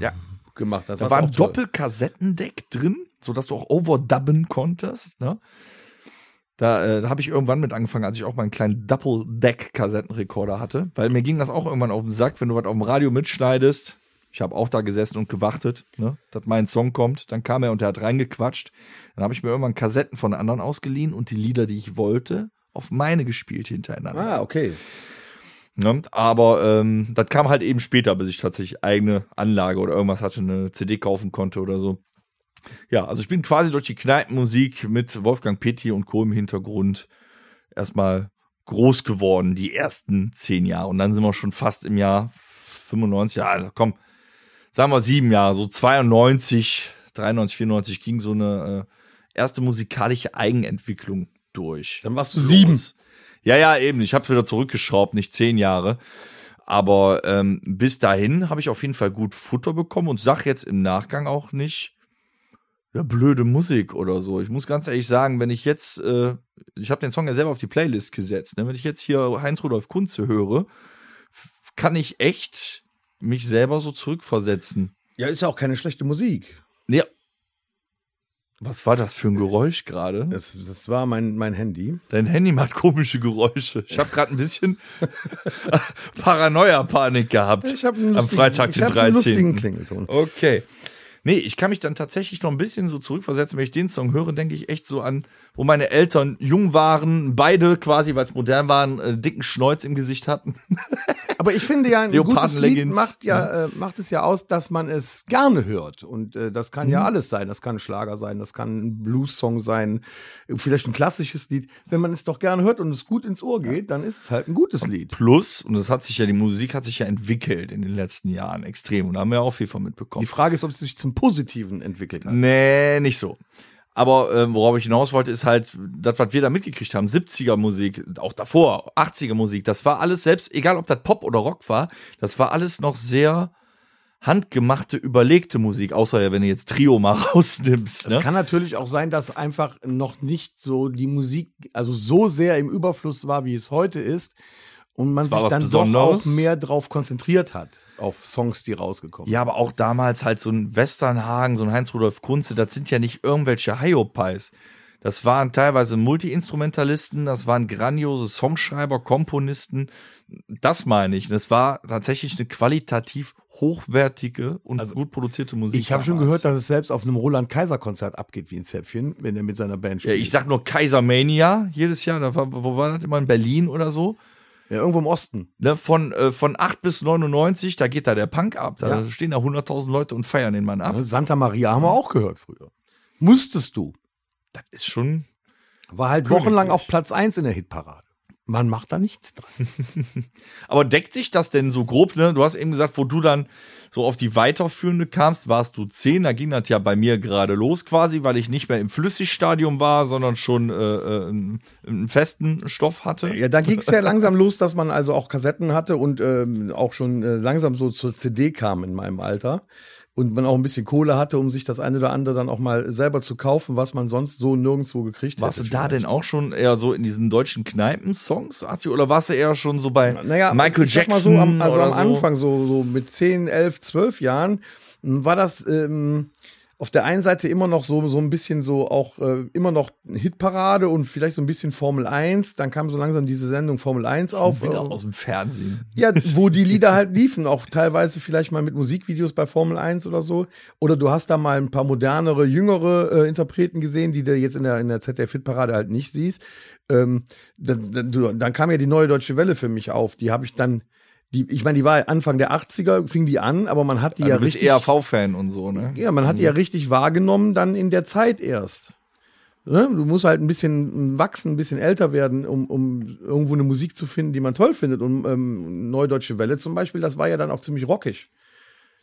Ja, gemacht. Das Da war ein. Doppelkassettendeck drin, sodass du auch overdubben konntest. Ne? Da, äh, da habe ich irgendwann mit angefangen, als ich auch mal einen kleinen Double-Deck-Kassettenrekorder hatte, weil mir ging das auch irgendwann auf den Sack, wenn du was auf dem Radio mitschneidest. Ich habe auch da gesessen und gewartet, ne, dass mein Song kommt. Dann kam er und er hat reingequatscht. Dann habe ich mir irgendwann Kassetten von anderen ausgeliehen und die Lieder, die ich wollte, auf meine gespielt hintereinander. Ah, okay. Ne? Aber ähm, das kam halt eben später, bis ich tatsächlich eigene Anlage oder irgendwas hatte, eine CD kaufen konnte oder so. Ja, also ich bin quasi durch die Kneipenmusik mit Wolfgang Petty und Co. im Hintergrund erstmal groß geworden, die ersten zehn Jahre. Und dann sind wir schon fast im Jahr 95, ja, komm, sagen wir sieben Jahre, so 92, 93, 94 ging so eine äh, erste musikalische Eigenentwicklung durch. Dann warst du sieben. Ja, ja, eben. Ich habe wieder zurückgeschraubt, nicht zehn Jahre. Aber ähm, bis dahin habe ich auf jeden Fall gut Futter bekommen und sag jetzt im Nachgang auch nicht, ja, blöde Musik oder so. Ich muss ganz ehrlich sagen, wenn ich jetzt, äh, ich habe den Song ja selber auf die Playlist gesetzt, ne? wenn ich jetzt hier Heinz-Rudolf Kunze höre, kann ich echt mich selber so zurückversetzen. Ja, ist ja auch keine schlechte Musik. Nee. Was war das für ein Geräusch gerade? Das, das war mein, mein Handy. Dein Handy macht komische Geräusche. Ich habe gerade ein bisschen Paranoia-Panik gehabt. Ich habe Am Freitag, ich den hab einen lustigen 13.. Klingelton. Okay. Nee, ich kann mich dann tatsächlich noch ein bisschen so zurückversetzen, wenn ich den Song höre, denke ich echt so an, wo meine Eltern jung waren, beide quasi, weil es modern waren, äh, dicken Schneuz im Gesicht hatten. Aber ich finde ja, ein gutes Lied macht ja, äh, macht es ja aus, dass man es gerne hört. Und äh, das kann Mhm. ja alles sein. Das kann ein Schlager sein, das kann ein Blues-Song sein, vielleicht ein klassisches Lied. Wenn man es doch gerne hört und es gut ins Ohr geht, dann ist es halt ein gutes Lied. Plus, und das hat sich ja, die Musik hat sich ja entwickelt in den letzten Jahren extrem. Und da haben wir auch viel von mitbekommen. Die Frage ist, ob es sich zum Positiven entwickelt hat. Nee, nicht so. Aber ähm, worauf ich hinaus wollte, ist halt, das, was wir da mitgekriegt haben, 70er Musik, auch davor, 80er Musik, das war alles, selbst, egal ob das Pop oder Rock war, das war alles noch sehr handgemachte, überlegte Musik, außer ja, wenn du jetzt Trio mal rausnimmst. Es Ne? kann natürlich auch sein, dass einfach noch nicht so die Musik, also so sehr im Überfluss war, wie es heute ist. Und man Es sich dann doch auch mehr drauf konzentriert hat, auf Songs, die rausgekommen Ja, aber auch damals halt so ein Westernhagen, so ein Heinz-Rudolf Kunze, das sind ja nicht irgendwelche Hyopies. Das waren teilweise Multi-Instrumentalisten, das waren grandiose Songschreiber, Komponisten. Das meine ich. Das war tatsächlich eine qualitativ hochwertige und Also, gut produzierte Musik. Ich habe schon gehört, dass es selbst auf einem Roland-Kaiser-Konzert abgeht wie ein Zäpfchen, wenn er mit seiner Band Ja, spielt. ich sag nur Kaisermania jedes Jahr. Da war, wo war das immer? In Berlin oder so? Ja, irgendwo im Osten. Ne, von, äh, von 8 bis 99, da geht da der Punk ab. Da Ja. stehen da 100.000 Leute und feiern den Mann ab. Ne, Santa Maria haben wir auch gehört früher. Musstest du. Das ist schon War halt wochenlang auf Platz 1 in der Hitparade. Man macht da nichts dran. Aber deckt sich das denn so grob, ne? Du hast eben gesagt, wo du dann so auf die weiterführende kamst, warst du zehn. Da ging das ja bei mir gerade los quasi, weil ich nicht mehr im Flüssigstadium war, sondern schon äh, äh, einen, einen festen Stoff hatte. Ja, da ging es ja langsam los, dass man also auch Kassetten hatte und ähm, auch schon äh, langsam so zur CD kam in meinem Alter. Und man auch ein bisschen Kohle hatte, um sich das eine oder andere dann auch mal selber zu kaufen, was man sonst so nirgendwo gekriegt Warst du hätte. da vielleicht. denn auch schon eher so in diesen deutschen Kneipen-Songs, Arzi, oder warst du eher schon so bei Naja, Michael ich sag Jackson mal so, am, also am so? Anfang, so, so mit 10, 11, 12 Jahren, war das ähm, auf der einen Seite immer noch so, so ein bisschen so auch äh, immer noch Hitparade und vielleicht so ein bisschen Formel 1. Dann kam so langsam diese Sendung Formel 1 auf. Wieder äh, aus dem Fernsehen. Ja, wo die Lieder halt liefen, auch teilweise vielleicht mal mit Musikvideos bei Formel 1 oder so. Oder du hast da mal ein paar modernere, jüngere äh, Interpreten gesehen, die du jetzt in der, in der ZDF-Parade halt nicht siehst. Ähm, dann, dann, dann kam ja die neue Deutsche Welle für mich auf. Die habe ich dann, die, ich meine, die war Anfang der 80er, fing die an, aber man hat die Ja, ja, du bist richtig. ERV-Fan und so, ne? Ja, man hat die ja richtig wahrgenommen dann in der Zeit erst. Ne? Du musst halt ein bisschen wachsen, ein bisschen älter werden, um, um irgendwo eine Musik zu finden, die man toll findet. Und ähm, Neudeutsche Welle zum Beispiel, das war ja dann auch ziemlich rockig.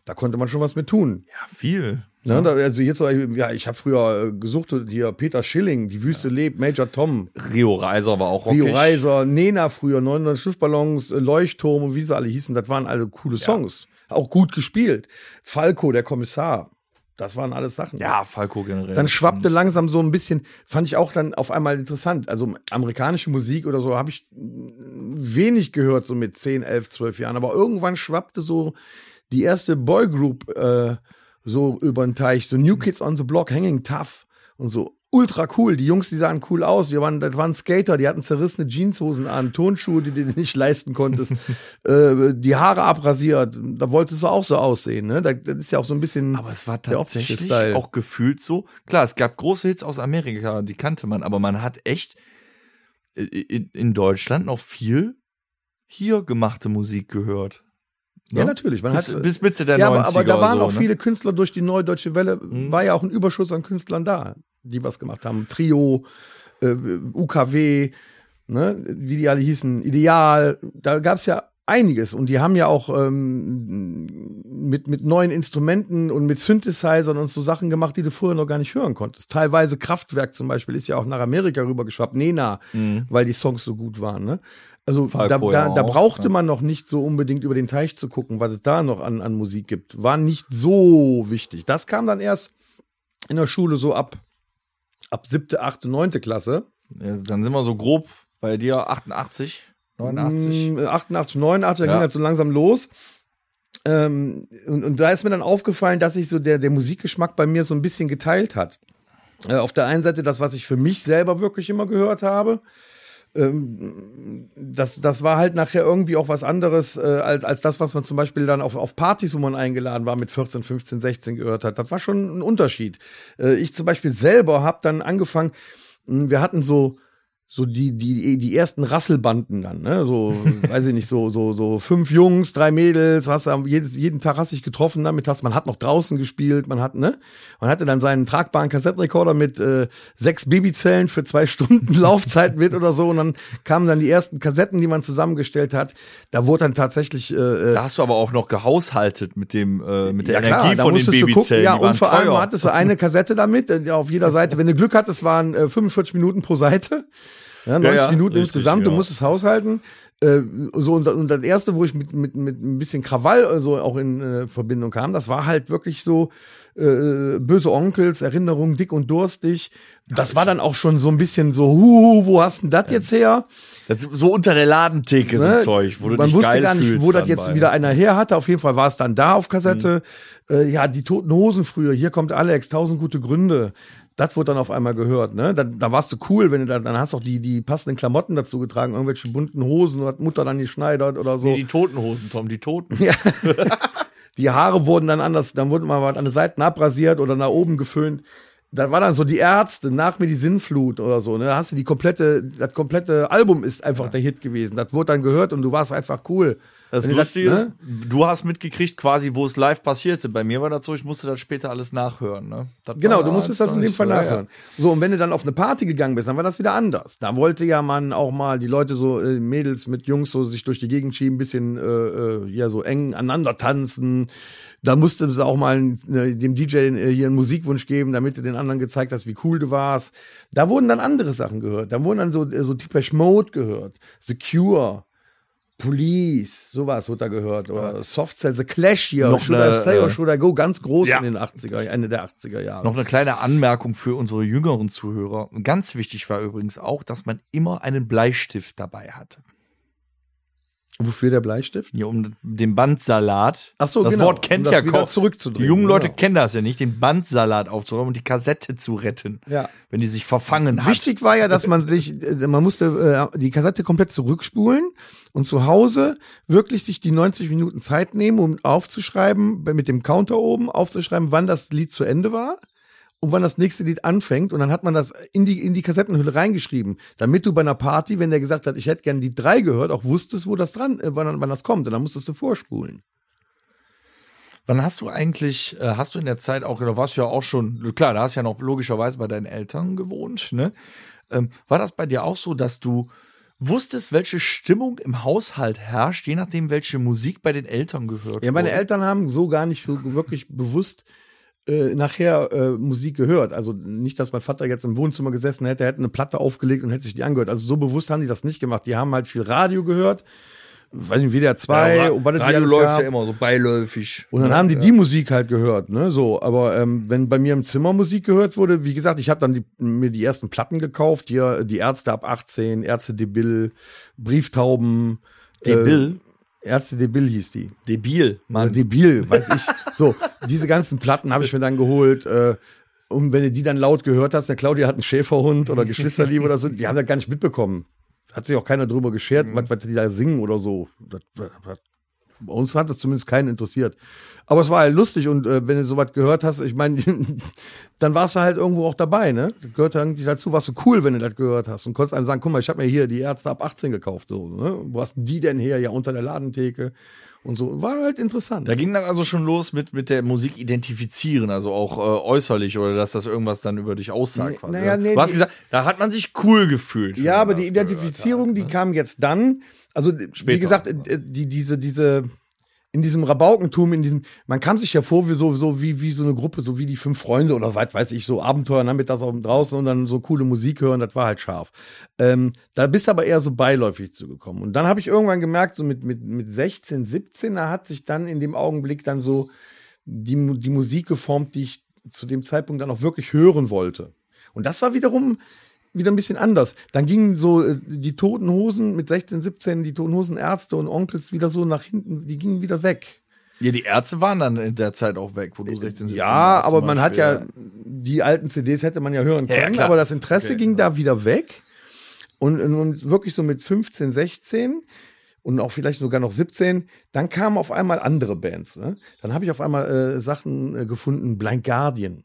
Da konnte man schon was mit tun. Ja, viel. Ne? Da, also jetzt, so, ja, ich habe früher äh, gesucht, hier Peter Schilling, Die Wüste lebt, Major Tom, Rio Reiser war auch rockig. Rio Reiser, Nena früher, 900 Schiffballons, äh, Leuchtturm und wie sie alle hießen, das waren alle coole Songs. Auch gut gespielt. Falco, der Kommissar, das waren alles Sachen. Ja, Falco generell. Dann schwappte langsam so ein bisschen, fand ich auch dann auf einmal interessant. Also amerikanische Musik oder so habe ich wenig gehört, so mit 10, 11, 12 Jahren. Aber irgendwann schwappte so die erste Boygroup äh, so über den Teich, so New Kids on the Block, Hanging Tough und so. Ultra cool. Die Jungs, die sahen cool aus. Wir waren, das waren Skater, die hatten zerrissene Jeanshosen an, Turnschuhe, die du dir nicht leisten konntest, äh, die Haare abrasiert. Da wolltest du auch so aussehen, ne? Das, das ist ja auch so ein bisschen. Aber es war tatsächlich auch gefühlt so. Klar, es gab große Hits aus Amerika, die kannte man, aber man hat echt äh, in, in Deutschland noch viel hier gemachte Musik gehört. Ja, Ne? natürlich. Man Bis, hat, bis Mitte der ja, 90er. aber, aber da waren so, auch ne? viele Künstler durch die Neue Deutsche Welle, Mhm. war ja auch ein Überschuss an Künstlern da, die was gemacht haben. Trio, äh, UKW, ne, wie die alle hießen, Ideal, da gab es ja einiges und die haben ja auch ähm, mit, mit neuen Instrumenten und mit Synthesizern und so Sachen gemacht, die du vorher noch gar nicht hören konntest. Teilweise Kraftwerk zum Beispiel ist ja auch nach Amerika rübergeschwappt, Nena, Mhm. weil die Songs so gut waren. Ne? Also da, da, da auch, brauchte ja. man noch nicht so unbedingt über den Teich zu gucken, was es da noch an, an Musik gibt. War nicht so wichtig. Das kam dann erst in der Schule so ab, ab siebte, achte, neunte Klasse. Ja, dann sind wir so grob bei dir 88, 89. Mm, 88, 89, da Ja. ging das so langsam los. Ähm, und, und da ist mir dann aufgefallen, dass sich so der, der Musikgeschmack bei mir so ein bisschen geteilt hat. Äh, auf der einen Seite das, was ich für mich selber wirklich immer gehört habe. Ähm, das, das war halt nachher irgendwie auch was anderes äh, als, als das, was man zum Beispiel dann auf, auf Partys, wo man eingeladen war, mit 14, 15, 16 gehört hat. Das war schon ein Unterschied. Äh, ich zum Beispiel selber habe dann angefangen, mh, wir hatten so, so die, die, die ersten Rasselbanden dann, ne? So, weiß ich nicht, so, so, so fünf Jungs, drei Mädels, hast du am- jedes, jeden Tag hast dich getroffen damit, hast, man hat noch draußen gespielt, man hat, ne? Man hatte dann seinen tragbaren Kassettenrekorder mit äh, sechs Babyzellen für zwei Stunden Laufzeit mit oder so und dann kamen dann die ersten Kassetten, die man zusammengestellt hat. Da wurde dann tatsächlich äh, äh, Da hast du aber auch noch gehaushaltet mit dem äh, mit der ja, klar, Energie da von den musstest du Babyzellen. gucken, ja, und vor allem teuer. hattest du eine Kassette damit, äh, auf jeder Seite. Wenn du Glück hattest, waren äh, 45 Minuten pro Seite. Ja, 90 ja, Minuten richtig, insgesamt, du ja. musstest haushalten. Äh, so, und, und das erste, wo ich mit, mit, mit ein bisschen Krawall so auch in äh, Verbindung kam, das war halt wirklich so äh, böse Onkels, Erinnerungen, dick und durstig. Das war dann auch schon so ein bisschen so, hu, wo hast denn das jetzt her? Das ist so unter der Ladentheke so Ne? Zeug, wo du Man dich wusste geil gar nicht, wo das jetzt bei. wieder einer her hatte. Auf jeden Fall war es dann da auf Kassette. Mhm. Äh, ja, die Toten Hosen früher. Hier kommt Alex, tausend gute Gründe. Das wurde dann auf einmal gehört. Ne? Da, da warst du cool, wenn du da, dann hast du auch die, die passenden Klamotten dazu getragen, irgendwelche bunten Hosen, hat Mutter dann geschneidert oder so. Nee, die Totenhosen, Tom, die Toten. Die Haare wurden dann anders, dann wurden mal was an den Seiten abrasiert oder nach oben geföhnt. Da war dann so die Ärzte, nach mir die Sinnflut oder so. Ne? Da hast du die komplette, das komplette Album ist einfach der Hit gewesen. Das wurde dann gehört und du warst einfach cool. Das Wenn Lustige ne? ist, du hast mitgekriegt quasi, wo es live passierte. Bei mir war das so, ich musste das später alles nachhören. Ne? Das Genau, du musstest das in dem Fall so, ja, nachhören. So, und wenn du dann auf eine Party gegangen bist, dann war das wieder anders. Da wollte ja man auch mal die Leute so, äh, Mädels mit Jungs so sich durch die Gegend schieben, bisschen, äh, äh, ja, so eng aneinander tanzen. Da musste es auch mal äh, dem DJ äh, hier einen Musikwunsch geben, damit du den anderen gezeigt hast, wie cool du warst. Da wurden dann andere Sachen gehört. Da wurden dann so, äh, so Depeche Mode gehört. Secure. Police, sowas wurde da gehört. Oder Soft Cell, The Clash hier. Noch Should eine, I Stay or äh, Should I Go? Ganz groß Ja. in den 80er, Ende der 80er Jahre. Noch eine kleine Anmerkung für unsere jüngeren Zuhörer. Ganz wichtig war übrigens auch, dass man immer einen Bleistift dabei hatte. Wofür der Bleistift? Hier um den Bandsalat. Ach so, das genau, Wort kennt um das ja wieder zurückzudrehen, Die jungen Leute genau. kennen das ja nicht, den Bandsalat aufzuräumen und die Kassette zu retten. Ja. Wenn die sich verfangen hat. Wichtig war ja, dass man sich, äh, man musste äh, die Kassette komplett zurückspulen und zu Hause wirklich sich die 90 Minuten Zeit nehmen, um aufzuschreiben, mit dem Counter oben aufzuschreiben, wann das Lied zu Ende war und wann das nächste Lied anfängt. Und dann hat man das in die, in die Kassettenhülle reingeschrieben, damit du bei einer Party, wenn der gesagt hat, ich hätte gern die drei gehört, auch wusstest, wo das dran, äh, wann, wann das kommt. Und dann musstest du vorspulen. Wann hast du eigentlich, äh, hast du in der Zeit auch, da warst du ja auch schon, klar, da hast du ja noch logischerweise bei deinen Eltern gewohnt, ne? Ähm, war das bei dir auch so, dass du wusstest, welche Stimmung im Haushalt herrscht, je nachdem, welche Musik bei den Eltern gehört Ja, meine wurde? Eltern haben so gar nicht so wirklich bewusst äh, nachher äh, Musik gehört. Also nicht, dass mein Vater jetzt im Wohnzimmer gesessen hätte, hätte eine Platte aufgelegt und hätte sich die angehört. Also so bewusst haben die das nicht gemacht. Die haben halt viel Radio gehört. Weiß nicht, WDR 2 Ja, Radio alles läuft gab. ja immer so beiläufig. Und dann haben die die Musik halt gehört, ne, so. Aber ähm, wenn bei mir im Zimmer Musik gehört wurde, wie gesagt, ich habe dann die, mir die ersten Platten gekauft, hier die Ärzte ab 18, Ärzte Debil, Brieftauben. Debil? Äh, Ärzte Debil hieß die. Debil, Oder Mann. debil, weiß ich. So, diese ganzen Platten habe ich mir dann geholt. Äh, und wenn du die dann laut gehört hast, der Claudia hat einen Schäferhund oder Geschwisterliebe oder so, die haben das gar nicht mitbekommen. Hat sich auch keiner drüber geschert, was, was die da singen oder so. Das, was, Bei uns hat das zumindest keinen interessiert. Aber es war halt lustig und äh, wenn du sowas gehört hast, ich meine, dann warst du halt irgendwo auch dabei, ne? Das gehört irgendwie dazu, warst du cool, wenn du das gehört hast und konntest einem sagen, guck mal, ich habe mir hier die Ärzte ab 18 gekauft, so, ne? Wo hast die denn her? Ja, unter der Ladentheke und so. War halt interessant. Da ging dann also schon los mit, mit der Musik identifizieren, also auch äh, äußerlich oder dass das irgendwas dann über dich aussagt. Nee, naja, nee, du hast gesagt, da hat man sich cool gefühlt. Ja, aber die Identifizierung, die ne? kam jetzt dann. Also, wie Später. gesagt, äh, die, diese, diese, in diesem Rabaukentum, in diesem, man kam sich ja vor wie so, so wie, wie so eine Gruppe, so wie die fünf Freunde oder weit weiß ich, so Abenteuer nachmittags auch draußen und dann so coole Musik hören, das war halt scharf. Ähm, da bist du aber eher so beiläufig zugekommen. Und dann habe ich irgendwann gemerkt, so mit, mit, mit 16, 17, da hat sich dann in dem Augenblick dann so die, die Musik geformt, die ich zu dem Zeitpunkt dann auch wirklich hören wollte. Und das war wiederum wieder ein bisschen anders. Dann gingen so äh, die toten Hosen mit 16, 17, die toten Hosen Ärzte und Onkels wieder so nach hinten, die gingen wieder weg. Ja, die Ärzte waren dann in der Zeit auch weg, wo du 16, 17 Ja, aber man hat ja die alten CDs hätte man ja hören Ja, ja, können, klar. aber das Interesse Okay, ging da wieder weg. Und, und wirklich so mit 15, 16 und auch vielleicht sogar noch 17, dann kamen auf einmal andere Bands. Ne? Dann habe ich auf einmal äh, Sachen äh, gefunden, Blind Guardian.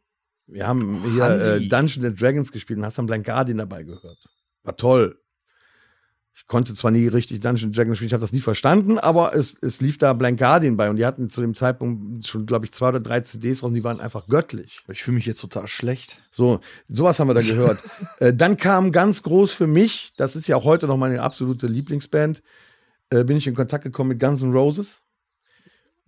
Wir haben hier Hansi. äh, Dungeons and Dragons gespielt und hast dann Blind Guardian dabei gehört. War toll. Ich konnte zwar nie richtig Dungeons and Dragons spielen, ich habe das nie verstanden, aber es, es lief da Blind Guardian bei und die hatten zu dem Zeitpunkt schon, glaube ich, zwei oder drei CDs raus und die waren einfach göttlich. Ich fühle mich jetzt total schlecht. So, sowas haben wir da gehört. äh, dann kam ganz groß für mich, das ist ja auch heute noch meine absolute Lieblingsband, äh, bin ich in Kontakt gekommen mit Guns N' Roses.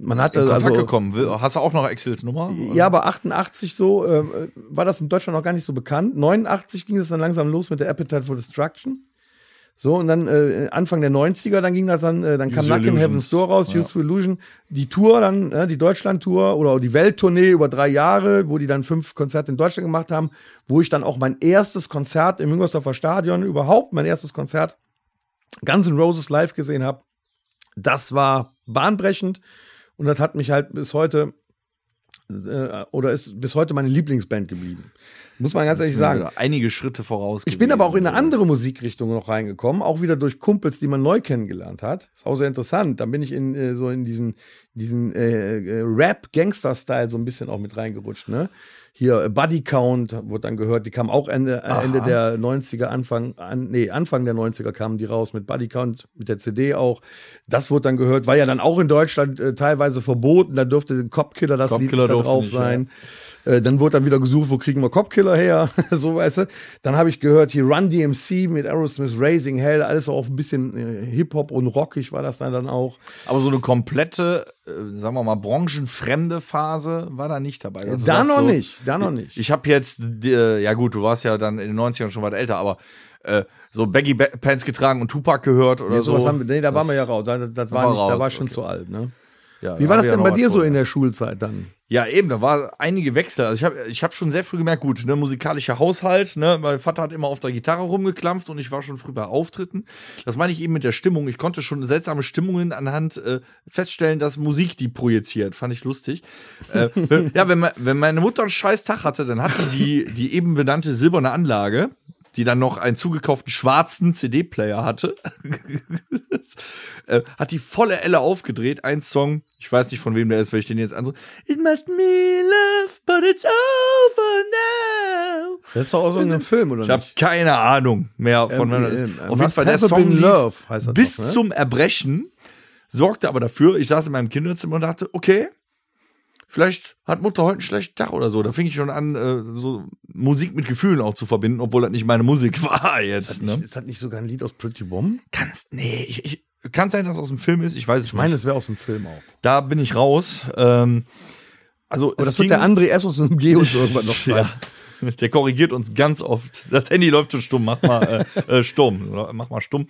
Man hatte In Kontakt also gekommen. Hast du auch noch Excels Nummer? ja, aber 88 so äh, war das in Deutschland noch gar nicht so bekannt. 89 ging es dann langsam los mit der Appetite for Destruction. So, und dann äh, Anfang der 90er, dann ging das dann, äh, dann kam Nacken Illusions. Heaven's Door raus, Ja. Use for Illusion, die Tour dann, äh, die Deutschland-Tour oder die Welttournee über drei Jahre, wo die dann fünf Konzerte in Deutschland gemacht haben, wo ich dann auch mein erstes Konzert im Müngersdorfer Stadion, überhaupt mein erstes Konzert, Guns N' Roses live gesehen habe. Das war bahnbrechend und das hat mich halt bis heute äh, oder ist bis heute meine Lieblingsband geblieben. Muss man ganz ehrlich sagen. Einige Schritte voraus. Ich bin aber auch in eine andere Musikrichtung noch reingekommen, auch wieder durch Kumpels, die man neu kennengelernt hat. Ist auch sehr interessant. Dann bin ich in äh, so in diesen diesen äh, äh, Rap-Gangster-Style so ein bisschen auch mit reingerutscht. Ne? Hier äh, Buddy Count wurde dann gehört. Die kam auch Ende äh, Ende der 90er, Anfang an, nee Anfang der 90er kamen die raus mit Buddy Count mit der CD auch. Das wurde dann gehört. War ja dann auch in Deutschland äh, teilweise verboten. Da durfte ein Copkiller das Lied Copkiller nicht da drauf nicht, sein. Äh, dann wurde dann wieder gesucht, wo kriegen wir Copkiller her? so weißt du. Dann habe ich gehört, hier Run DMC mit Aerosmith Raising Hell, alles auch ein bisschen äh, Hip-Hop und rockig war das dann, dann auch. Aber so eine komplette, äh, sagen wir mal, branchenfremde Phase war da nicht dabei. Also da noch so, nicht, da noch nicht. Ich habe jetzt, äh, ja gut, du warst ja dann in den 90ern schon weit älter, aber äh, so Baggy Ba- Pants getragen und Tupac gehört oder nee, so. sowas haben wir, nee, da waren wir ja raus. Da, das war war, nicht, da raus, war ich schon okay. zu alt. Ne? Ja, Wie war das denn bei dir so vor. in der Schulzeit dann? Ja, eben, da war einige Wechsel. Also ich habe ich hab schon sehr früh gemerkt, gut, ne, musikalischer Haushalt, ne, mein Vater hat immer auf der Gitarre rumgeklampft und ich war schon früh bei Auftritten. Das meine ich eben mit der Stimmung. Ich konnte schon seltsame Stimmungen anhand äh, feststellen, dass Musik die projiziert. Fand ich lustig. äh, ja, wenn, wenn meine Mutter einen scheiß Tag hatte, dann hatte die die eben benannte silberne Anlage, die dann noch einen zugekauften schwarzen CD-Player hatte, äh, hat die volle Elle aufgedreht. Ein Song, ich weiß nicht von wem der ist, weil ich den jetzt an It must be love, but it's over now. Das ist doch aus irgendeinem Film, oder Ich habe nicht? keine Ahnung mehr von wann das ist. äh, Auf jeden Fall der Song lief bis ne? zum Erbrechen, sorgte aber dafür, ich saß in meinem Kinderzimmer und dachte, okay, vielleicht hat Mutter heute einen schlechten Tag oder so. Da fing ich schon an, äh, so Musik mit Gefühlen auch zu verbinden, obwohl das nicht meine Musik war Ist das, jetzt. nicht, Ne? ist das nicht sogar ein Lied aus Pretty Bomb? Kann's, nee, ich, ich, kann sein, dass es aus dem Film ist, ich weiß es Ich meine, nicht. es wäre aus dem Film auch. Da bin ich raus. Ähm, also, Aber es das wird ging- der André S. und G uns irgendwann noch schreiben. Ja, der korrigiert uns ganz oft. Das Handy läuft schon stumm, mach mal äh, äh, stumm, mach mal stumm.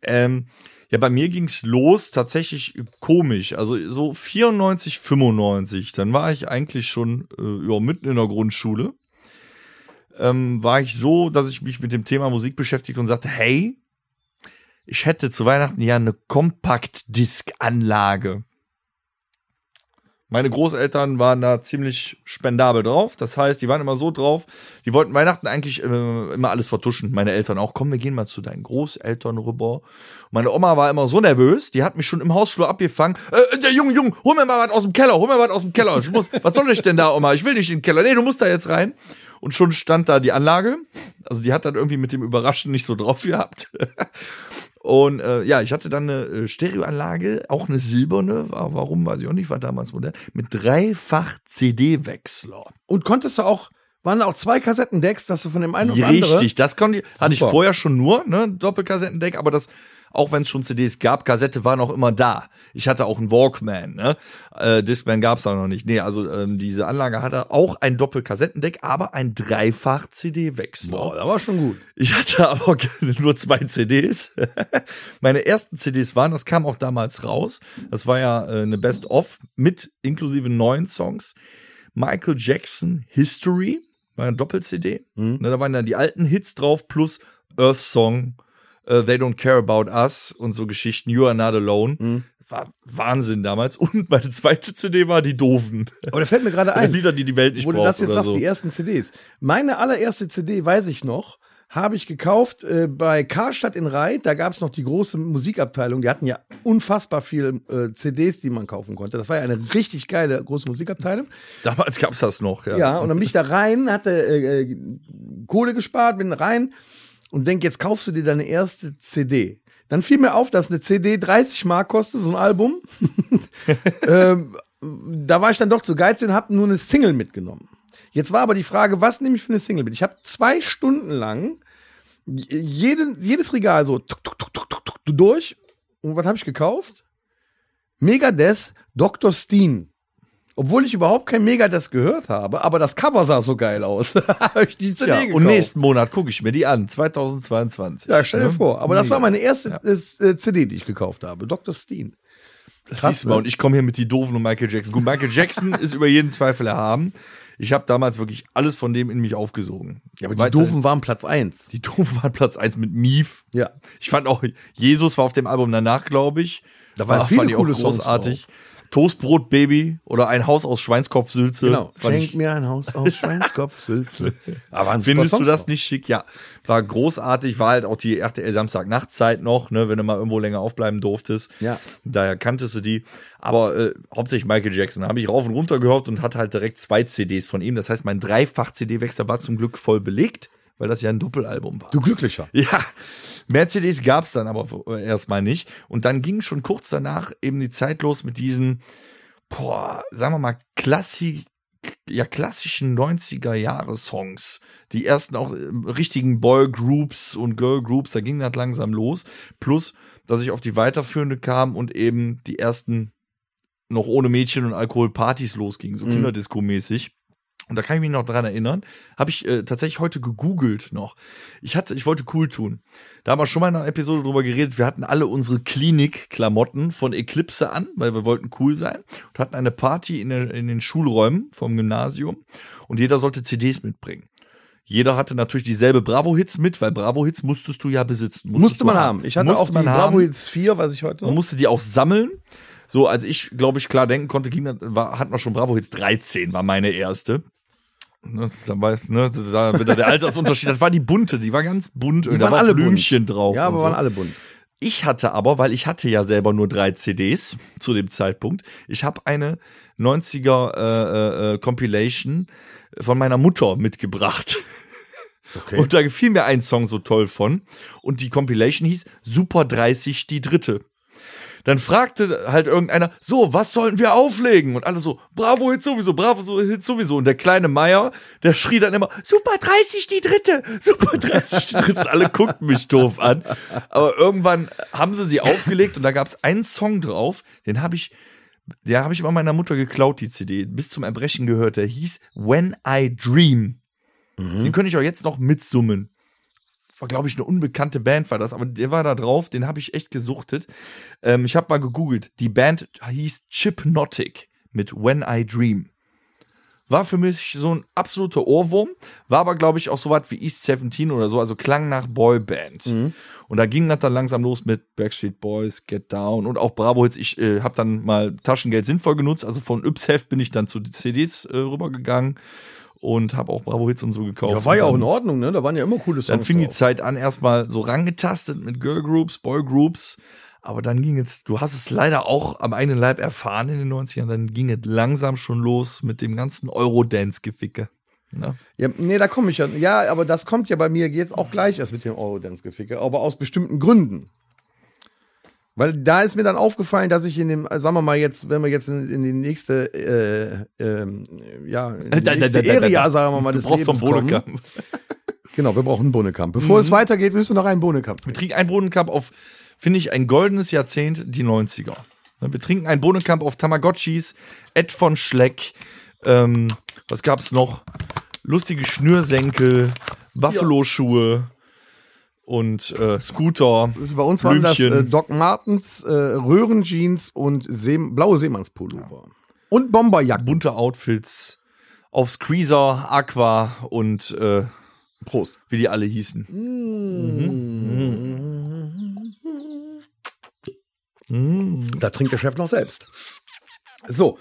Ähm, ja, bei mir ging's los, tatsächlich komisch. Also so 94, 95, dann war ich eigentlich schon äh, ja, mitten in der Grundschule. Ähm, war ich so, dass ich mich mit dem Thema Musik beschäftigt und sagte, hey, ich hätte zu Weihnachten ja eine Compact-Disc-Anlage. Meine Großeltern waren da ziemlich spendabel drauf. Das heißt, die waren immer so drauf, die wollten Weihnachten eigentlich äh, immer alles vertuschen. Meine Eltern auch. Komm, wir gehen mal zu deinen Großeltern rüber. Meine Oma war immer so nervös, die hat mich schon im Hausflur abgefangen. Äh, der Junge, Junge, hol mir mal was aus dem Keller, hol mir was aus dem Keller. Ich muss, was soll ich denn da, Oma? Ich will nicht in den Keller. Nee, du musst da jetzt rein. Und schon stand da die Anlage. Also die hat dann irgendwie mit dem Überraschen nicht so drauf gehabt. Und äh, ja, ich hatte dann eine äh, Stereoanlage, auch eine silberne, war, warum weiß ich auch nicht, war damals modern, mit dreifach CD-Wechsler. Und konntest du auch, waren da auch zwei Kassettendecks, dass du von dem einen aufs andere. Richtig, das konnte ich, hatte ich vorher schon nur, ne, Doppelkassettendeck, aber das, auch wenn es schon CDs gab, Kassette war noch immer da. Ich hatte auch einen Walkman, ne? Äh, Discman gab's da noch nicht. Nee, also ähm, diese Anlage hatte auch ein Doppelkassettendek, aber ein dreifach CD-Wechsler. Boah, das war schon gut. Ich hatte aber nur zwei CDs. Meine ersten CDs waren, das kam auch damals raus. Das war ja äh, eine Best-of mit inklusive neun Songs. Michael Jackson History war eine Doppel-CD. Mhm. Ne, da waren dann die alten Hits drauf plus Earth Song, äh, They Don't Care About Us und so Geschichten. You Are Not Alone. Mhm. War Wahnsinn damals. Und meine zweite CD war die Doofen. Aber da fällt mir gerade ein. Lieder, die die Welt nicht wo du braucht das jetzt sagst, so. die ersten CDs. Meine allererste CD, weiß ich noch, habe ich gekauft äh, bei Karstadt in Reit. Da gab es noch die große Musikabteilung. Die hatten ja unfassbar viele äh, CDs, die man kaufen konnte. Das war ja eine richtig geile große Musikabteilung. Damals gab's das noch. Ja. Ja, und dann bin ich da rein, hatte äh, äh, Kohle gespart, bin rein und denk, jetzt kaufst du dir deine erste CD. Dann fiel mir auf, dass eine CD 30 Mark kostet, so ein Album. ähm, da war ich dann doch zu geizig und habe nur eine Single mitgenommen. Jetzt war aber die Frage, was nehme ich für eine Single mit? Ich habe zwei Stunden lang jeden, jedes Regal so tuk, tuk, tuk, durch. Und was habe ich gekauft? Megadeth Dr. Steen. Obwohl ich überhaupt kein Megadeth gehört habe, aber das Cover sah so geil aus. habe ich die CD Ja, gekauft. und nächsten Monat gucke ich mir die an, 2022. Ja, stell dir Ne? vor. Aber das war Mega. meine erste äh, CD, die ich gekauft habe. Dr. Steen. Das krass, siehst du mal, ne? und ich komme hier mit die Doofen und Michael Jackson. Gut, Michael Jackson ist über jeden Zweifel erhaben. Ich habe damals wirklich alles von dem in mich aufgesogen. Ja, aber die Doofen waren Platz eins. Die Doofen waren Platz eins mit Mief. Ja. Ich fand auch, Jesus war auf dem Album danach, glaube ich. Da waren viele ich auch coole Songs großartig. Toastbrot Baby oder ein Haus aus Schweinskopfsülze. Genau. Schenk ich, mir ein Haus aus Schweinskopf, Sülze. Aber super Findest du Songs das auch. nicht schick? Ja, war großartig, war halt auch die RTL Samstag-Nachtzeit noch, ne, wenn du mal irgendwo länger aufbleiben durftest. Ja. Daher kanntest du die. Aber äh, hauptsächlich Michael Jackson habe ich rauf und runter gehört und hatte halt direkt zwei CDs von ihm. Das heißt, mein Dreifach-CD-Wechsler war zum Glück voll belegt, weil das ja ein Doppelalbum war. Du Glücklicher. Ja, mehr CDs gab's dann aber äh, erstmal nicht. Und dann ging schon kurz danach eben die Zeit los mit diesen, boah, sagen wir mal, Klassik, ja, klassischen 90er-Jahre-Songs. Die ersten auch äh, richtigen Boy-Groups und Girl-Groups, da ging das langsam los. Plus, dass ich auf die weiterführende kam und eben die ersten noch ohne Mädchen und Alkohol Partys losgingen, so Mhm. Kinderdisco-mäßig. Und da kann ich mich noch dran erinnern, habe ich äh, tatsächlich heute gegoogelt noch. Ich hatte, ich wollte cool tun. Da haben wir schon mal in einer Episode drüber geredet. Wir hatten alle unsere Klinik-Klamotten von Eclipse an, weil wir wollten cool sein und hatten eine Party in, der, in den Schulräumen vom Gymnasium und jeder sollte CDs mitbringen. Jeder hatte natürlich dieselbe Bravo-Hits mit, weil Bravo-Hits musstest du ja besitzen. Musste man haben. Ich hatte Musste auch die man haben. Bravo Hits 4, was ich heute Man musste die auch sammeln. So, als ich, glaube ich, klar denken konnte, ging, war, hat man schon Bravo Hits 13, war meine erste. Ne, da weiß, ne, da wieder der Altersunterschied. Das war die bunte, die war ganz bunt. Die da waren war alle Blümchen bunt. drauf. Ja, und aber so. waren alle bunt. Ich hatte aber, weil ich hatte ja selber nur drei CDs zu dem Zeitpunkt, ich habe eine 90er äh, äh, Compilation von meiner Mutter mitgebracht. Okay. Und da gefiel mir ein Song so toll von. Und die Compilation hieß Super 30, die dritte. Dann fragte halt irgendeiner, so, was sollten wir auflegen? Und alle so, Bravo Hit sowieso, Bravo so- Hit sowieso. Und der kleine Meier, der schrie dann immer, Super 30, die dritte, Super 30, die dritte. Und alle guckten mich doof an. Aber irgendwann haben sie sie aufgelegt und da gab es einen Song drauf, den habe ich, der habe ich bei meiner Mutter geklaut, die CD, bis zum Erbrechen gehört. Der hieß When I Dream. Den könnte ich auch jetzt noch mitsummen. War, glaube ich, eine unbekannte Band war das, aber der war da drauf, den habe ich echt gesuchtet. Ähm, ich habe mal gegoogelt. Die Band hieß Chipnotic mit When I Dream. war für mich so ein absoluter Ohrwurm, war aber, glaube ich, auch so was wie East 17 oder so, also klang nach Boyband. Und da ging das dann langsam los mit Backstreet Boys, Get Down und auch Bravo Hits. Ich äh, habe dann mal Taschengeld sinnvoll genutzt, also von Yps-Heft bin ich dann zu den CDs äh, rübergegangen und habe auch Bravo Hits und so gekauft. Ja, war ja auch in Ordnung, ne? Da waren ja immer coole Songs. dann fing die drauf. Zeit an, erstmal so rangetastet mit Girl Groups, Boy Groups. Aber dann ging es, du hast es leider auch am eigenen Leib erfahren in den 90ern, dann ging es langsam schon los mit dem ganzen Eurodance-Geficke. Ne? Ja, nee, da komme ich ja. Ja, aber das kommt ja bei mir jetzt auch gleich erst mit dem Eurodance-Geficke, aber aus bestimmten Gründen. Weil da ist mir dann aufgefallen, dass ich in dem, äh, sagen wir mal jetzt, wenn wir jetzt in, in die nächste, äh, ähm, ja, in die Da, nächste da, da, da. Area, sagen wir mal, Du des brauchst Lebens vom kommen. Genau, wir brauchen einen Bohnenkamp. Bevor es weitergeht, willst du noch einen Bohnenkamp. Wir trinken einen Bohnenkamp auf, finde ich, ein goldenes Jahrzehnt, die 90er. Ne, Wir trinken einen Bohnenkamp auf Tamagotchis, Ed von Schleck, ähm, was gab's noch? Lustige Schnürsenkel, Buffalo-Schuhe und äh, Scooter. Also bei uns waren das äh, Blümchen. Doc Martens, äh, Röhrenjeans und See blaue Seemannspullover. Und Bomberjacken. bunte Outfits auf Squeezer, Aqua und äh, Prost. wie die alle hießen. Da trinkt der Chef noch selbst. So,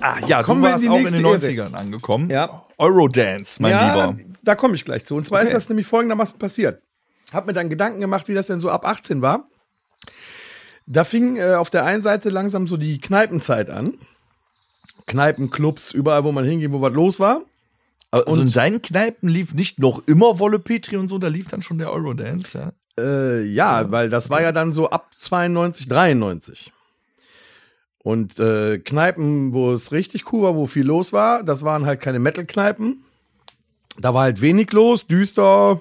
Ah, ja, Kommen wir in die auch in den Ära. 90ern angekommen. Ja. Eurodance, mein ja, Lieber. da komme ich gleich zu. Und zwar Okay. ist das nämlich folgendermaßen passiert. Hab mir dann Gedanken gemacht, wie das denn so ab 18 war. Da fing äh, auf der einen Seite langsam so die Kneipenzeit an. Kneipen, Clubs, überall, wo man hinging, wo was los war. Also in Und- deinen Kneipen lief nicht noch immer Wolle Petri und so, da lief dann schon der Eurodance, ja. Äh, ja, weil das war ja dann so ab 92, 93. Und äh, Kneipen, wo es richtig cool war, wo viel los war, das waren halt keine Metal-Kneipen. Da war halt wenig los, düster,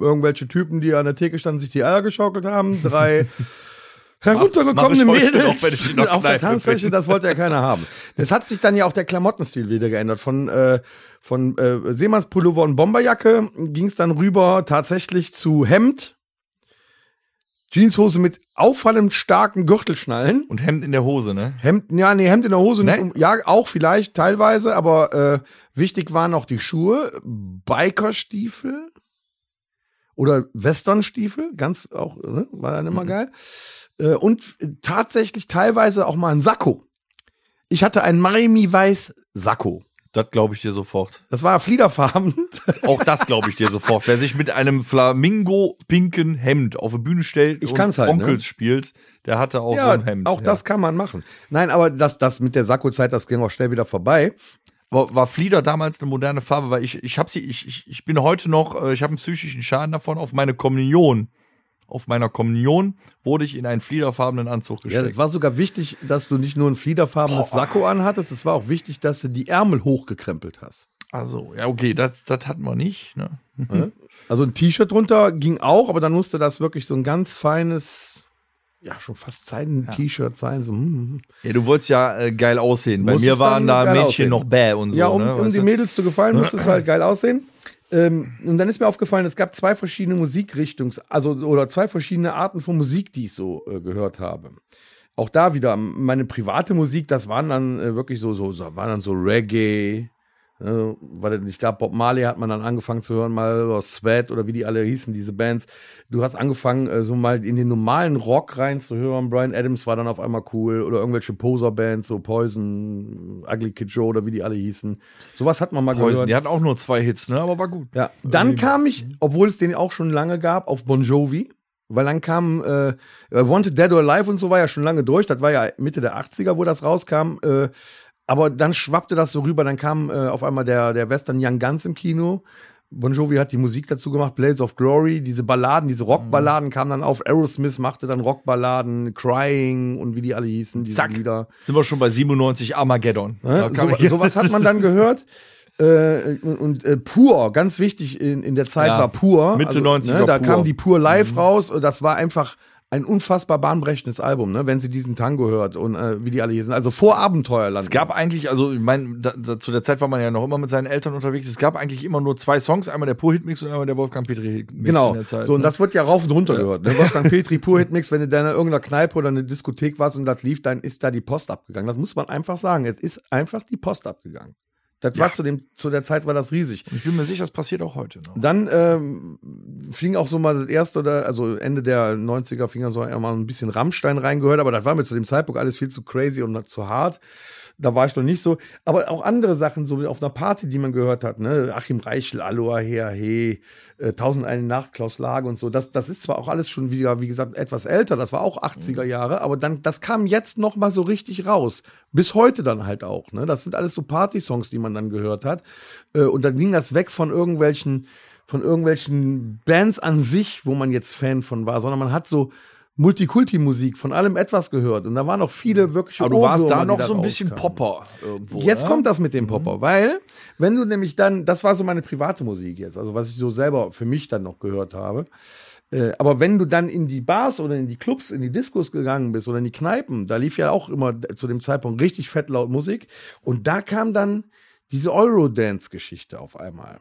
irgendwelche Typen, die an der Theke standen, sich die Eier geschaukelt haben, drei heruntergekommene mach noch, Mädels der auf der Tanzfläche, das wollte ja keiner haben. Das hat sich dann ja auch der Klamottenstil wieder geändert. Von, äh, von äh, Seemannspullover und Bomberjacke ging es dann rüber tatsächlich zu Hemd, Jeanshose mit auffallend starken Gürtelschnallen. Und Hemd in der Hose, ne? Hemd, ja, nee, Hemd in der Hose, Nee? ja, auch vielleicht teilweise, aber äh, wichtig waren auch die Schuhe, Bikerstiefel oder Westernstiefel, ganz auch, ne, war dann Mhm. immer geil. Äh, und tatsächlich teilweise auch mal ein Sakko. Ich hatte ein Miami Weiß Sakko. Das glaube ich dir sofort. Das war fliederfarben. Auch das glaube ich dir sofort. Wer sich mit einem flamingo-pinken Hemd auf die Bühne stellt Ich und halt, ne? Onkels spielt, der hatte auch so ja, ein Hemd. auch ja. das kann man machen. Nein, aber das, das mit der Sakko-Zeit, das ging auch schnell wieder vorbei. War, war Flieder damals eine moderne Farbe, weil ich, ich habe sie, ich, ich, ich bin heute noch, äh, ich habe einen psychischen Schaden davon auf meine Kommunion. Auf meiner Kommunion wurde ich in einen fliederfarbenen Anzug Ja, gesteckt. es war sogar wichtig, dass du nicht nur ein fliederfarbenes Sakko anhattest, es war auch wichtig, dass du die Ärmel hochgekrempelt hast. also, ja, okay, das das hatten wir nicht. Ne? Also ein T-Shirt drunter ging auch, aber dann musste das wirklich so ein ganz feines, ja, schon fast Seiden-T-Shirt sein. So, hm. Ja, du wolltest ja äh, geil aussehen. Bei mir waren da Mädchen aussehen. noch bäh und so. Ja, um, ne, um die? Mädels zu gefallen, musste es halt geil aussehen. Ähm, und dann ist mir aufgefallen, es gab zwei verschiedene Musikrichtungs-, also oder zwei verschiedene Arten von Musik, die ich so äh, gehört habe. Auch da wieder meine private Musik, das waren dann äh, wirklich so, so, so, waren dann so Reggae. Äh, weil ich glaube, Bob Marley hat man dann angefangen zu hören, mal oder Sweat oder wie die alle hießen, diese Bands. Du hast angefangen, äh, so mal in den normalen Rock reinzuhören. Brian Adams war dann auf einmal cool oder irgendwelche Poser-Bands, so Poison, Ugly Kid Joe oder wie die alle hießen. Sowas hat man mal Poison, gehört. die hatten auch nur zwei Hits, ne? Aber war gut. Ja, dann kam ich, obwohl es den auch schon lange gab, auf Bon Jovi. Weil dann kam äh, Wanted Dead or Alive und so war ja schon lange durch. Das war ja Mitte der 80er, wo das rauskam. Äh, aber dann schwappte das so rüber. Dann kam äh, auf einmal der, der Western Young Guns im Kino. Bon Jovi hat die Musik dazu gemacht, Blaze of Glory, diese Balladen, diese Rockballaden kamen dann auf. Aerosmith machte dann Rockballaden, Crying und wie die alle hießen, diese Zack. Lieder. Sind wir schon bei 97 Armageddon. Kam So, sowas hat man dann gehört. Äh, und und äh, Pur, ganz wichtig in, in der Zeit Ja, war Pur. Mitte also, 90er Ne, da Pur. kam die Pur live raus und das war einfach ein unfassbar bahnbrechendes Album, ne, wenn sie diesen Tango hört und äh, wie die alle hier sind. Also vor Abenteuerland. Es gab eigentlich, also ich meine, da, da, zu der Zeit war man ja noch immer mit seinen Eltern unterwegs. Es gab eigentlich immer nur zwei Songs, einmal der Pur-Hit-Mix und einmal der Wolfgang Petri-Mix Genau. in der Zeit. so, und ne? das wird ja rauf und runter gehört. Ne? Wolfgang Petri, Pur Hit Mix, wenn du da in irgendeiner Kneipe oder eine Diskothek warst und das lief, dann ist da die Post abgegangen. Das muss man einfach sagen. Es ist einfach die Post abgegangen. Das war zu, dem, zu der Zeit war das riesig. Ich bin mir sicher, das passiert auch heute noch. Dann ähm, fing auch so mal das erste, oder, also Ende der 90er fing dann so einmal ein bisschen Rammstein reingehört, aber das war mir zu dem Zeitpunkt alles viel zu crazy und zu hart. Da war ich noch nicht so. Aber auch andere Sachen, so auf einer Party, die man gehört hat, ne? Achim Reichel, Aloha, Her, He, äh, Tausend eine Nacht, Klaus Lage und so. Das, das ist zwar auch alles schon wieder, wie gesagt, etwas älter, das war auch 80er Jahre, aber dann, das kam jetzt noch mal so richtig raus. Bis heute dann halt auch, ne? Das sind alles so Party-Songs, die man dann gehört hat. Äh, und dann ging das weg von irgendwelchen, von irgendwelchen Bands an sich, wo man jetzt Fan von war, sondern man hat so, Multikulti-Musik, von allem etwas gehört. Und da waren noch viele wirkliche Aber du warst da Ohrwürmer, noch so ein bisschen rauskamen. Popper irgendwo. Jetzt ne? kommt das mit dem Popper, weil wenn du nämlich dann, das war so meine private Musik jetzt, also was ich so selber für mich dann noch gehört habe. Äh, aber wenn du dann in die Bars oder in die Clubs, in die Diskos gegangen bist oder in die Kneipen, da lief ja auch immer zu dem Zeitpunkt richtig fett laut Musik. Und da kam dann diese Eurodance-Geschichte auf einmal.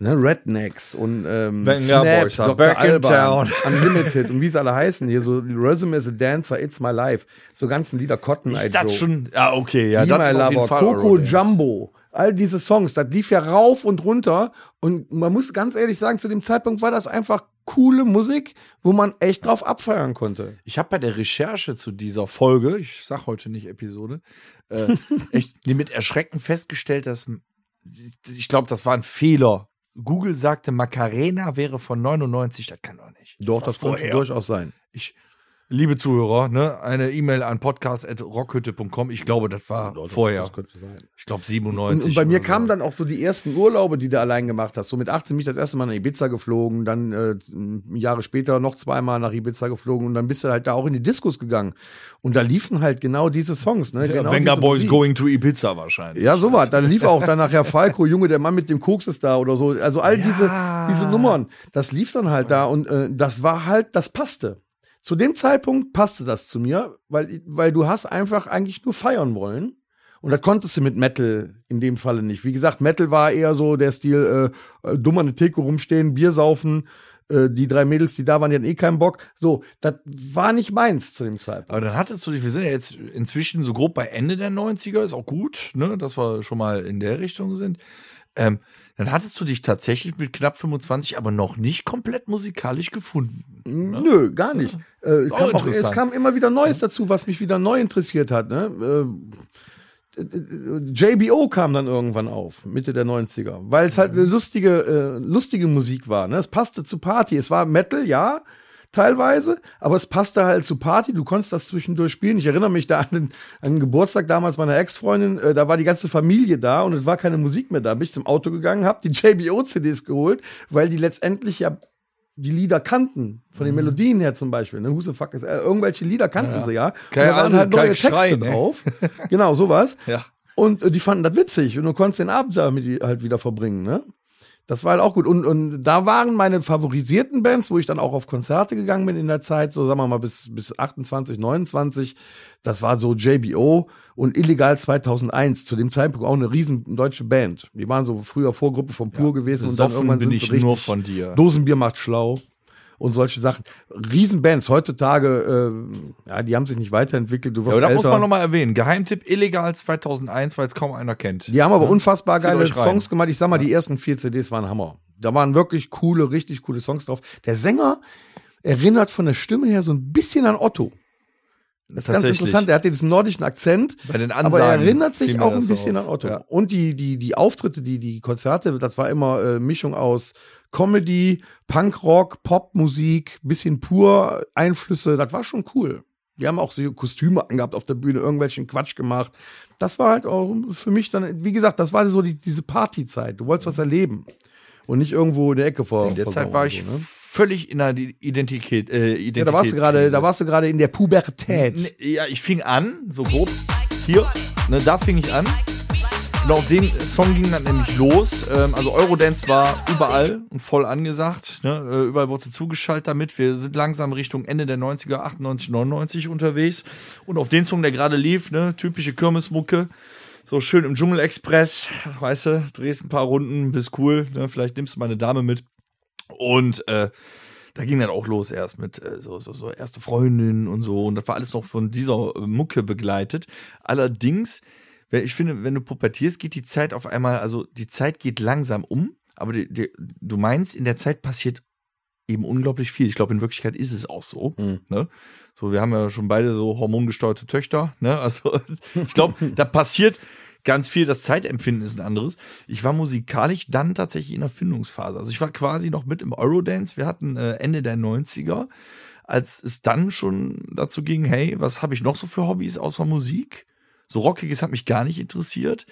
Ne, Rednecks und ähm, Snap, Dr. back in Alban, town. Unlimited und wie sie alle heißen hier, so Resume as a Dancer, It's My Life, so ganzen Lieder, Cotton Eye Ist das Joe. schon. Ja, okay, ja, Be das ist auf jeden Fall Coco. Jumbo, all diese Songs, das lief ja rauf und runter. Und man muss ganz ehrlich sagen, zu dem Zeitpunkt war das einfach coole Musik, wo man echt drauf abfeiern konnte. Ich habe bei der Recherche zu dieser Folge, ich sag heute nicht Episode, äh, echt mit Erschrecken festgestellt, dass ich glaube, das war ein Fehler. Google sagte, Macarena wäre von 99, das kann doch nicht. Doch, das könnte durchaus sein. Ich, liebe Zuhörer, ne, eine E-Mail an podcast.rockhütte.com. Ich glaube, das war Doch, das- vorher. Das könnte sein. ich glaube Und, 97. und bei mir oder kamen so. dann auch so die ersten Urlaube, die du allein gemacht hast. So mit 18 bin ich das erste Mal nach Ibiza geflogen, dann äh, Jahre später noch zweimal nach Ibiza geflogen und dann bist du halt da auch in die Diskos gegangen. Und da liefen halt genau diese Songs. Ne? Ja, genau Venga Boys Musik. Going to Ibiza wahrscheinlich. Ja, sowas. Dann lief auch dann nachher Falco, Junge, der Mann mit dem Koks ist da oder so. Also all diese, diese Nummern, das lief dann halt da und äh, das war halt, das passte. Zu dem Zeitpunkt passte das zu mir, weil, weil du hast einfach eigentlich nur feiern wollen. Und das konntest du mit Metal in dem Falle nicht. Wie gesagt, Metal war eher so der Stil, äh, äh, dumm an der Theke rumstehen, Bier saufen. Äh, die drei Mädels, die da waren, die hatten eh keinen Bock. So, das war nicht meins zu dem Zeitpunkt. Aber dann hattest du dich, wir sind ja jetzt inzwischen so grob bei Ende der 90er, ist auch gut, ne, dass wir schon mal in der Richtung sind. Ähm, dann hattest du dich tatsächlich mit knapp 25, aber noch nicht komplett musikalisch gefunden. Nö, gar nicht. Äh, Auch kam auch, es kam immer wieder Neues dazu, was mich wieder neu interessiert hat. Ne? Äh, äh, JBO kam dann irgendwann auf, Mitte der 90er, weil es halt eine lustige, äh, lustige Musik war. Ne? Es passte zu Party. Es war Metal, ja, teilweise, aber es passte halt zu Party. Du konntest das zwischendurch spielen. Ich erinnere mich da an den, an den Geburtstag damals meiner Ex-Freundin. Äh, da war die ganze Familie da und es war keine Musik mehr da. Bin ich zum Auto gegangen, habe die JBO-CDs geholt, weil die letztendlich ja die Lieder kannten, von den Melodien her zum Beispiel, ne, Who the fuck is, äh, irgendwelche Lieder kannten sie ja. Und Keine da waren halt neue Texte Schrei, ne? drauf. Genau, sowas. Ja. Und äh, die fanden das witzig und du konntest den Abend damit halt wieder verbringen, ne? Das war halt auch gut. Und, und da waren meine favorisierten Bands, wo ich dann auch auf Konzerte gegangen bin in der Zeit, so sagen wir mal bis, bis 28, 29. Das war so JBO und Illegal 2001. Zu dem Zeitpunkt auch eine riesen deutsche Band. Die waren so früher Vorgruppe von Pur gewesen und dann irgendwann sind sie richtig. nur von dir. Dosenbier macht schlau und solche Sachen. Riesenbands. Heutzutage, äh, ja, die haben sich nicht weiterentwickelt. Du Ja, wirst aber da muss man nochmal erwähnen. Geheimtipp illegal 2001, weil es kaum einer kennt. Die haben aber unfassbar Zieht geile. Songs gemacht. Ich sag mal, die ersten vier CDs waren Hammer. Da waren wirklich coole, richtig coole Songs drauf. Der Sänger erinnert von der Stimme her so ein bisschen an Otto. Das ist ganz interessant. Er hat diesen nordischen Akzent, Bei den aber er Ansagen erinnert sich auch ein bisschen auf. an Otto. Ja. Und die, die, die Auftritte, die, die Konzerte, das war immer äh, Mischung aus Comedy, Punkrock, Popmusik, bisschen pur Einflüsse. Das war schon cool. Die haben auch so Kostüme angehabt auf der Bühne, irgendwelchen Quatsch gemacht. Das war halt auch für mich dann, wie gesagt, das war so die, diese Partyzeit. Du wolltest was erleben. Und nicht irgendwo in der Ecke vor. In der Zeit war ich ne? Völlig in der Identität. Äh, Ja, da warst du gerade, da warst du gerade in der Pubertät. Ja, ich fing an, so grob. Hier, ne, da fing ich an. Und auf den Song ging dann nämlich los. Ähm, also Eurodance war überall und voll angesagt. Ne? Äh, überall wurde sie zugeschaltet damit. Wir sind langsam Richtung Ende der 90er, 98, 99 unterwegs. Und auf den Song, der gerade lief, ne, typische Kirmesmucke. So schön im Dschungelexpress, weißt du, drehst ein paar Runden, bist cool, ne? vielleicht nimmst du mal eine Dame mit. Und äh, da ging dann auch los erst mit äh, so, so, so erste Freundin und so. Und das war alles noch von dieser äh, Mucke begleitet. Allerdings ich finde, wenn du pubertierst, geht die Zeit auf einmal, also die Zeit geht langsam um, aber die, die, du meinst, in der Zeit passiert eben unglaublich viel. Ich glaube, in Wirklichkeit ist es auch so. Mhm. Ne? So, wir haben ja schon beide so hormongesteuerte Töchter. Ne? Also ich glaube, da passiert ganz viel. Das Zeitempfinden ist ein anderes. Ich war musikalisch dann tatsächlich in der Findungsphase. Also ich war quasi noch mit im Eurodance. Wir hatten äh, Ende der 90er, als es dann schon dazu ging, hey, was habe ich noch so für Hobbys außer Musik? So Rockiges hat mich gar nicht interessiert.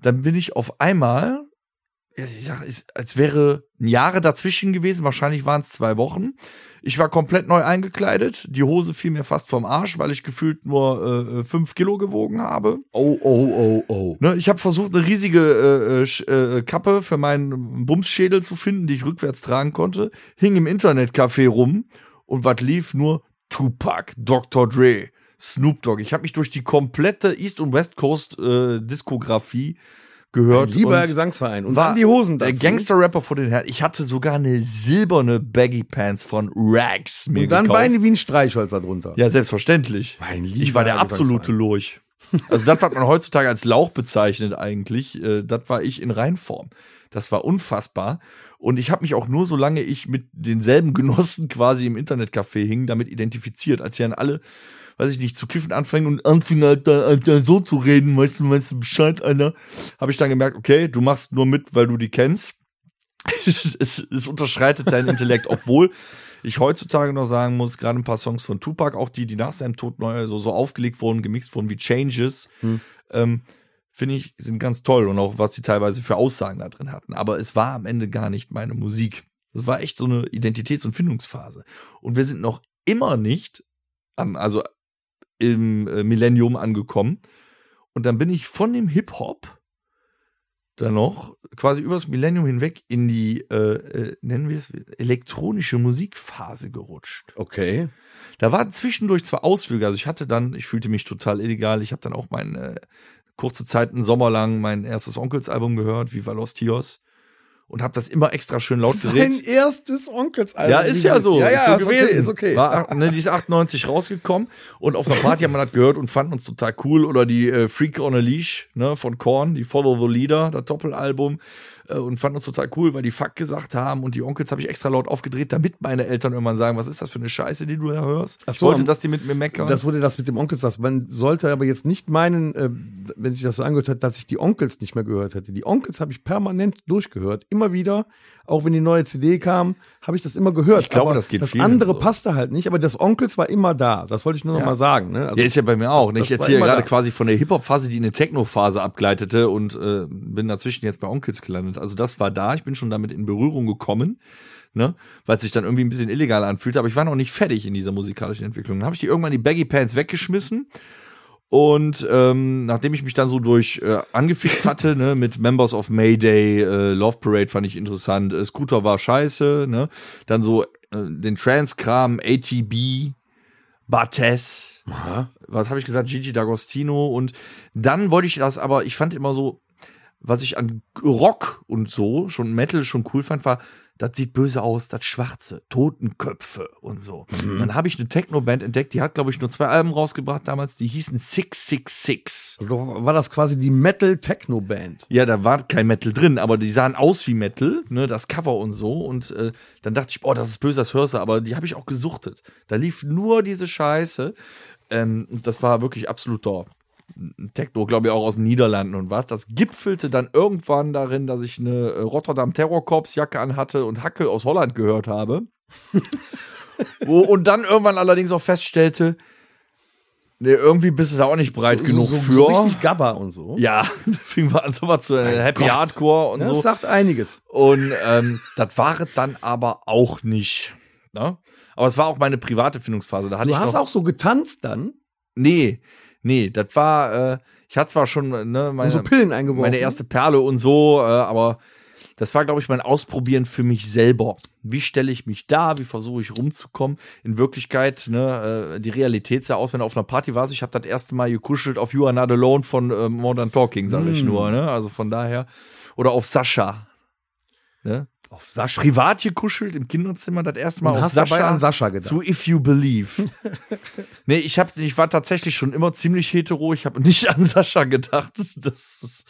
Dann bin ich auf einmal, ich sag, ist, als wäre Jahre dazwischen gewesen, wahrscheinlich waren es zwei Wochen. Ich war komplett neu eingekleidet. Die Hose fiel mir fast vom Arsch, weil ich gefühlt nur äh, fünf Kilo gewogen habe. Oh, oh, oh, oh. Ne, ich habe versucht, eine riesige äh, äh, Kappe für meinen Bumsschädel zu finden, die ich rückwärts tragen konnte. Hing im Internetcafé rum und was lief nur Tupac, Dr. Dre, Snoop Dogg. Ich habe mich durch die komplette East und West Coast äh, Diskografie gehört. Lieber und Gesangsverein. Und war die Hosen Der dazu. Gangster-Rapper vor den Herren. Ich hatte sogar eine silberne Baggy Pants von Rags mir Und dann gekauft. Beine wie ein Streichholz da drunter. Ja, selbstverständlich. Mein Ich war der lieber absolute. Lurch. Also das, was man heutzutage als Lauch bezeichnet eigentlich, äh, das war ich in Reinform. Das war unfassbar. Und ich habe mich auch nur, solange ich mit denselben Genossen quasi im Internetcafé hing, damit identifiziert, als sie dann alle, weiß ich nicht, zu kiffen anfangen und anfingen, Alter, Alter, so zu reden, weißt du, weißt du Bescheid, Alter, habe ich dann gemerkt, okay, du machst nur mit, weil du die kennst. es, es unterschreitet dein Intellekt, obwohl ich heutzutage noch sagen muss, gerade ein paar Songs von Tupac, auch die, die nach seinem Tod neu so, so aufgelegt wurden, gemixt wurden wie Changes, Hm. ähm, finde ich, sind ganz toll und auch was die teilweise für Aussagen da drin hatten. Aber es war am Ende gar nicht meine Musik. Es war echt so eine Identitäts- und Findungsphase. Und wir sind noch immer nicht am, also im äh, Millennium angekommen. Und dann bin ich von dem Hip-Hop dann noch quasi übers Millennium hinweg in die, äh, äh, nennen wir es, elektronische Musikphase gerutscht. Okay. Da waren zwischendurch zwar Ausflüge, also ich hatte dann, ich fühlte mich total illegal, ich habe dann auch mein, äh, kurze Zeit, einen Sommer lang, mein erstes Onkelsalbum gehört, Viva Los Tios. Und habe das immer extra schön laut Sein geredet. erstes Onkelsalbum. Ja, ist ja so. Ja, ja, ist so gewesen. okay, ist okay. War, ne, die ist 98 rausgekommen und auf einer Party haben wir das gehört und fanden uns total cool. Oder die äh, Freak on a Leash ne, von Korn, die Follow the Leader, das Doppelalbum. Äh, und fanden uns total cool, weil die Fuck gesagt haben und die Onkels habe ich extra laut aufgedreht, damit meine Eltern irgendwann sagen, was ist das für eine Scheiße, die du da hörst? Ach ich so, wollte, am- dass die mit mir meckern. Das wurde das mit dem Onkels das. Man sollte aber jetzt nicht meinen, äh, wenn sich das so angehört hat, dass ich die Onkels nicht mehr gehört hätte. Die Onkels habe ich permanent durchgehört. Immer wieder. Auch wenn die neue CD kam, habe ich das immer gehört. Ich glaube, aber das geht Das andere so. passte halt nicht, aber das Onkels war immer da. Das wollte ich nur noch Ja. mal sagen. Ne? Also, ja, ist ja bei mir auch. ne? Ich erzähle gerade da. quasi von der Hip-Hop-Phase, die in eine Techno-Phase abgleitete und äh, bin dazwischen jetzt bei Onkels gelandet. Also das war da. Ich bin schon damit in Berührung gekommen, ne? weil es sich dann irgendwie ein bisschen illegal anfühlte. Aber ich war noch nicht fertig in dieser musikalischen Entwicklung. Dann habe ich die irgendwann die Baggy Pants weggeschmissen. Und ähm, nachdem ich mich dann so durch äh, angefixt hatte, ne, mit Members of Mayday, äh, Love Parade fand ich interessant, äh, Scooter war scheiße, ne, dann so äh, den Trans-Kram, ATB, Bates, was habe ich gesagt, Gigi D'Agostino und dann wollte ich das aber, ich fand immer so, was ich an Rock und so, schon Metal schon cool fand, war, das sieht böse aus, das Schwarze, Totenköpfe und so. Dann habe ich eine Techno-Band entdeckt, die hat, glaube ich, nur zwei Alben rausgebracht damals, die hießen 666. Also war das quasi die Metal-Techno-Band. Ja, da war kein Metal drin, aber die sahen aus wie Metal, ne, das Cover und so. Und äh, dann dachte ich, boah, das ist böse, das hörst du, aber die habe ich auch gesuchtet. Da lief nur diese Scheiße. Ähm, und das war wirklich absolut da. Techno, glaube ich, auch aus den Niederlanden und was. Das gipfelte dann irgendwann darin, dass ich eine äh, Rotterdam Terror Corps Jacke anhatte und Hacke aus Holland gehört habe. Wo, und dann irgendwann allerdings auch feststellte, nee, irgendwie bist du da auch nicht breit genug so, für. So richtig Gabba und so. Ja, fing wir an, so was zu äh, Happy Gott. Hardcore und Ja, so. Das sagt einiges. Und ähm, das war es dann aber auch nicht. Ne? Aber es war auch meine private Findungsphase. Da hatte Du ich hast auch so getanzt dann Nee, nee, das war, äh, ich hatte zwar schon ne, und meine, so Pillen eingeworfen. meine erste Perle und so, äh, aber das war, glaube ich, mein Ausprobieren für mich selber. Wie stelle ich mich da? Wie versuche ich rumzukommen? In Wirklichkeit, ne, äh, die Realität sah aus, wenn du auf einer Party warst. Ich habe das erste Mal gekuschelt auf You Are Not Alone von äh, Modern Talking, sage ich Mm. nur. Ne? Also von daher. Oder auf Sascha. Ne? Auf Sascha. privat gekuschelt im Kinderzimmer, das erste Mal Und auf hast dabei an Sascha gedacht. Zu If You Believe. nee, ich, hab, ich war tatsächlich schon immer ziemlich hetero. Ich habe nicht an Sascha gedacht. Das ist,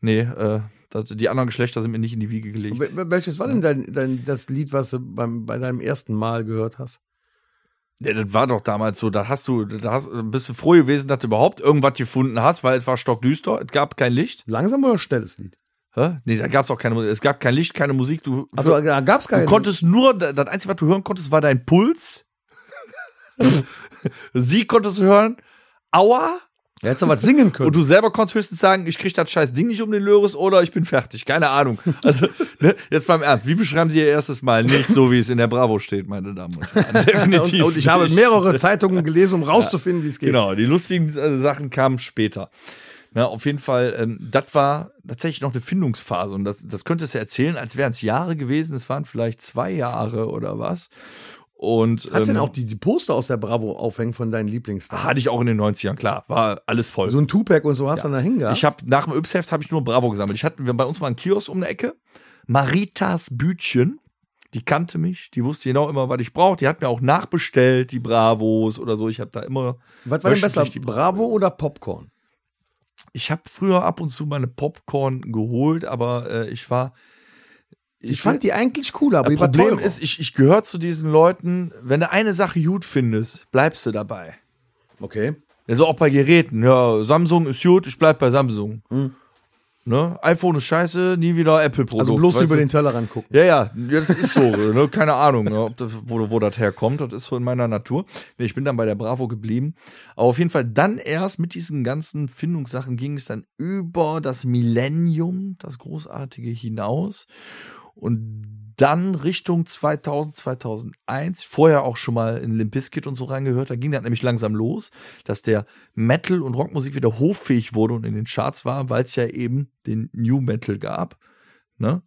nee, äh, das, die anderen Geschlechter sind mir nicht in die Wiege gelegt. Wel- Welches war denn dein, dein, das Lied, was du beim, bei deinem ersten Mal gehört hast? Ja, das war doch damals so, da hast du, da hast, bist du froh gewesen, dass du überhaupt irgendwas gefunden hast, weil es war stockdüster, es gab kein Licht. Langsam oder schnelles Lied? Hä? Nee, da gab es auch keine Musik. Es gab kein Licht, keine Musik. Du, Also da gab's keine. du konntest nur, das Einzige, was du hören konntest, war dein Puls. Sie konntest du hören, Aua. ja, hättest du was singen können. Und du selber konntest höchstens sagen, ich krieg das scheiß Ding nicht um den Löres oder ich bin fertig. Keine Ahnung. Also, ne, jetzt mal im Ernst. Wie beschreiben Sie Ihr erstes Mal? Nicht so, wie es in der Bravo steht, meine Damen und Herren. Definitiv. und, und ich habe nicht. mehrere Zeitungen gelesen, um rauszufinden, wie es geht. Genau, die lustigen äh, Sachen kamen später. Na, auf jeden Fall, ähm, das war tatsächlich noch eine Findungsphase und das, das könntest du erzählen, als wären es Jahre gewesen. Es waren vielleicht zwei Jahre oder was. Und Hast du ähm, denn auch die, die Poster aus der Bravo aufhängen von deinen Lieblingsstars? hatte ich auch in den 90ern, klar, war alles voll. So ein Tupac und so hast du dann da hingehabt? Ich habe nach dem Yps-Heft habe ich nur Bravo gesammelt. Ich hatte, wir- bei uns war ein Kiosk um eine Ecke. Maritas Bütchen. Die kannte mich, die wusste genau immer, was ich brauche. Die hat mir auch nachbestellt, die Bravos oder so. Ich habe da immer. Was war denn besser, die Bravo oder Popcorn? Ich habe früher ab und zu meine Popcorn geholt, aber äh, ich war. Ich, fand die eigentlich cooler, aber das die war Problem ist, ich, ich gehöre zu diesen Leuten, wenn du eine Sache gut findest, bleibst du dabei. okay. Also auch bei Geräten. Ja, Samsung ist gut, ich bleib bei Samsung. Ne? iPhone ist scheiße, nie wieder Apple-Produkt. Also bloß über du? den Tellerrand gucken. Ja, ja, das ist so, ne? keine Ahnung, ne? ob das, wo, wo das herkommt, das ist so in meiner Natur. Ich bin dann bei der Bravo geblieben. Aber auf jeden Fall dann erst mit diesen ganzen Findungssachen ging es dann über das Millennium, das Großartige hinaus und dann Richtung 2000, 2001, vorher auch schon mal in Limp Bizkit und so reingehört, da ging das nämlich langsam los, dass der Metal- und Rockmusik wieder hoffähig wurde und in den Charts war, weil es ja eben den New Metal gab, ne?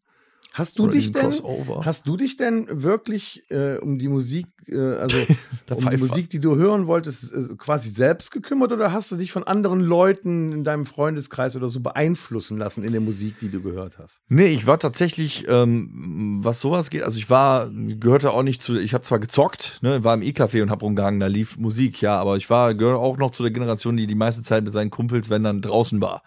Hast du Oder dich denn, Crossover. hast du dich denn wirklich äh, um die Musik, äh, also um die Musik, die du hören wolltest, äh, quasi selbst gekümmert oder hast du dich von anderen Leuten in deinem Freundeskreis oder so beeinflussen lassen in der Musik, die du gehört hast? Nee, ich war tatsächlich, ähm, was sowas geht, also ich war, gehörte auch nicht zu, ich habe zwar gezockt, ne, war im E-Café und hab rumgehangen, da lief Musik, ja, aber ich war, gehöre auch noch zu der Generation, die die meiste Zeit mit seinen Kumpels, wenn dann draußen war.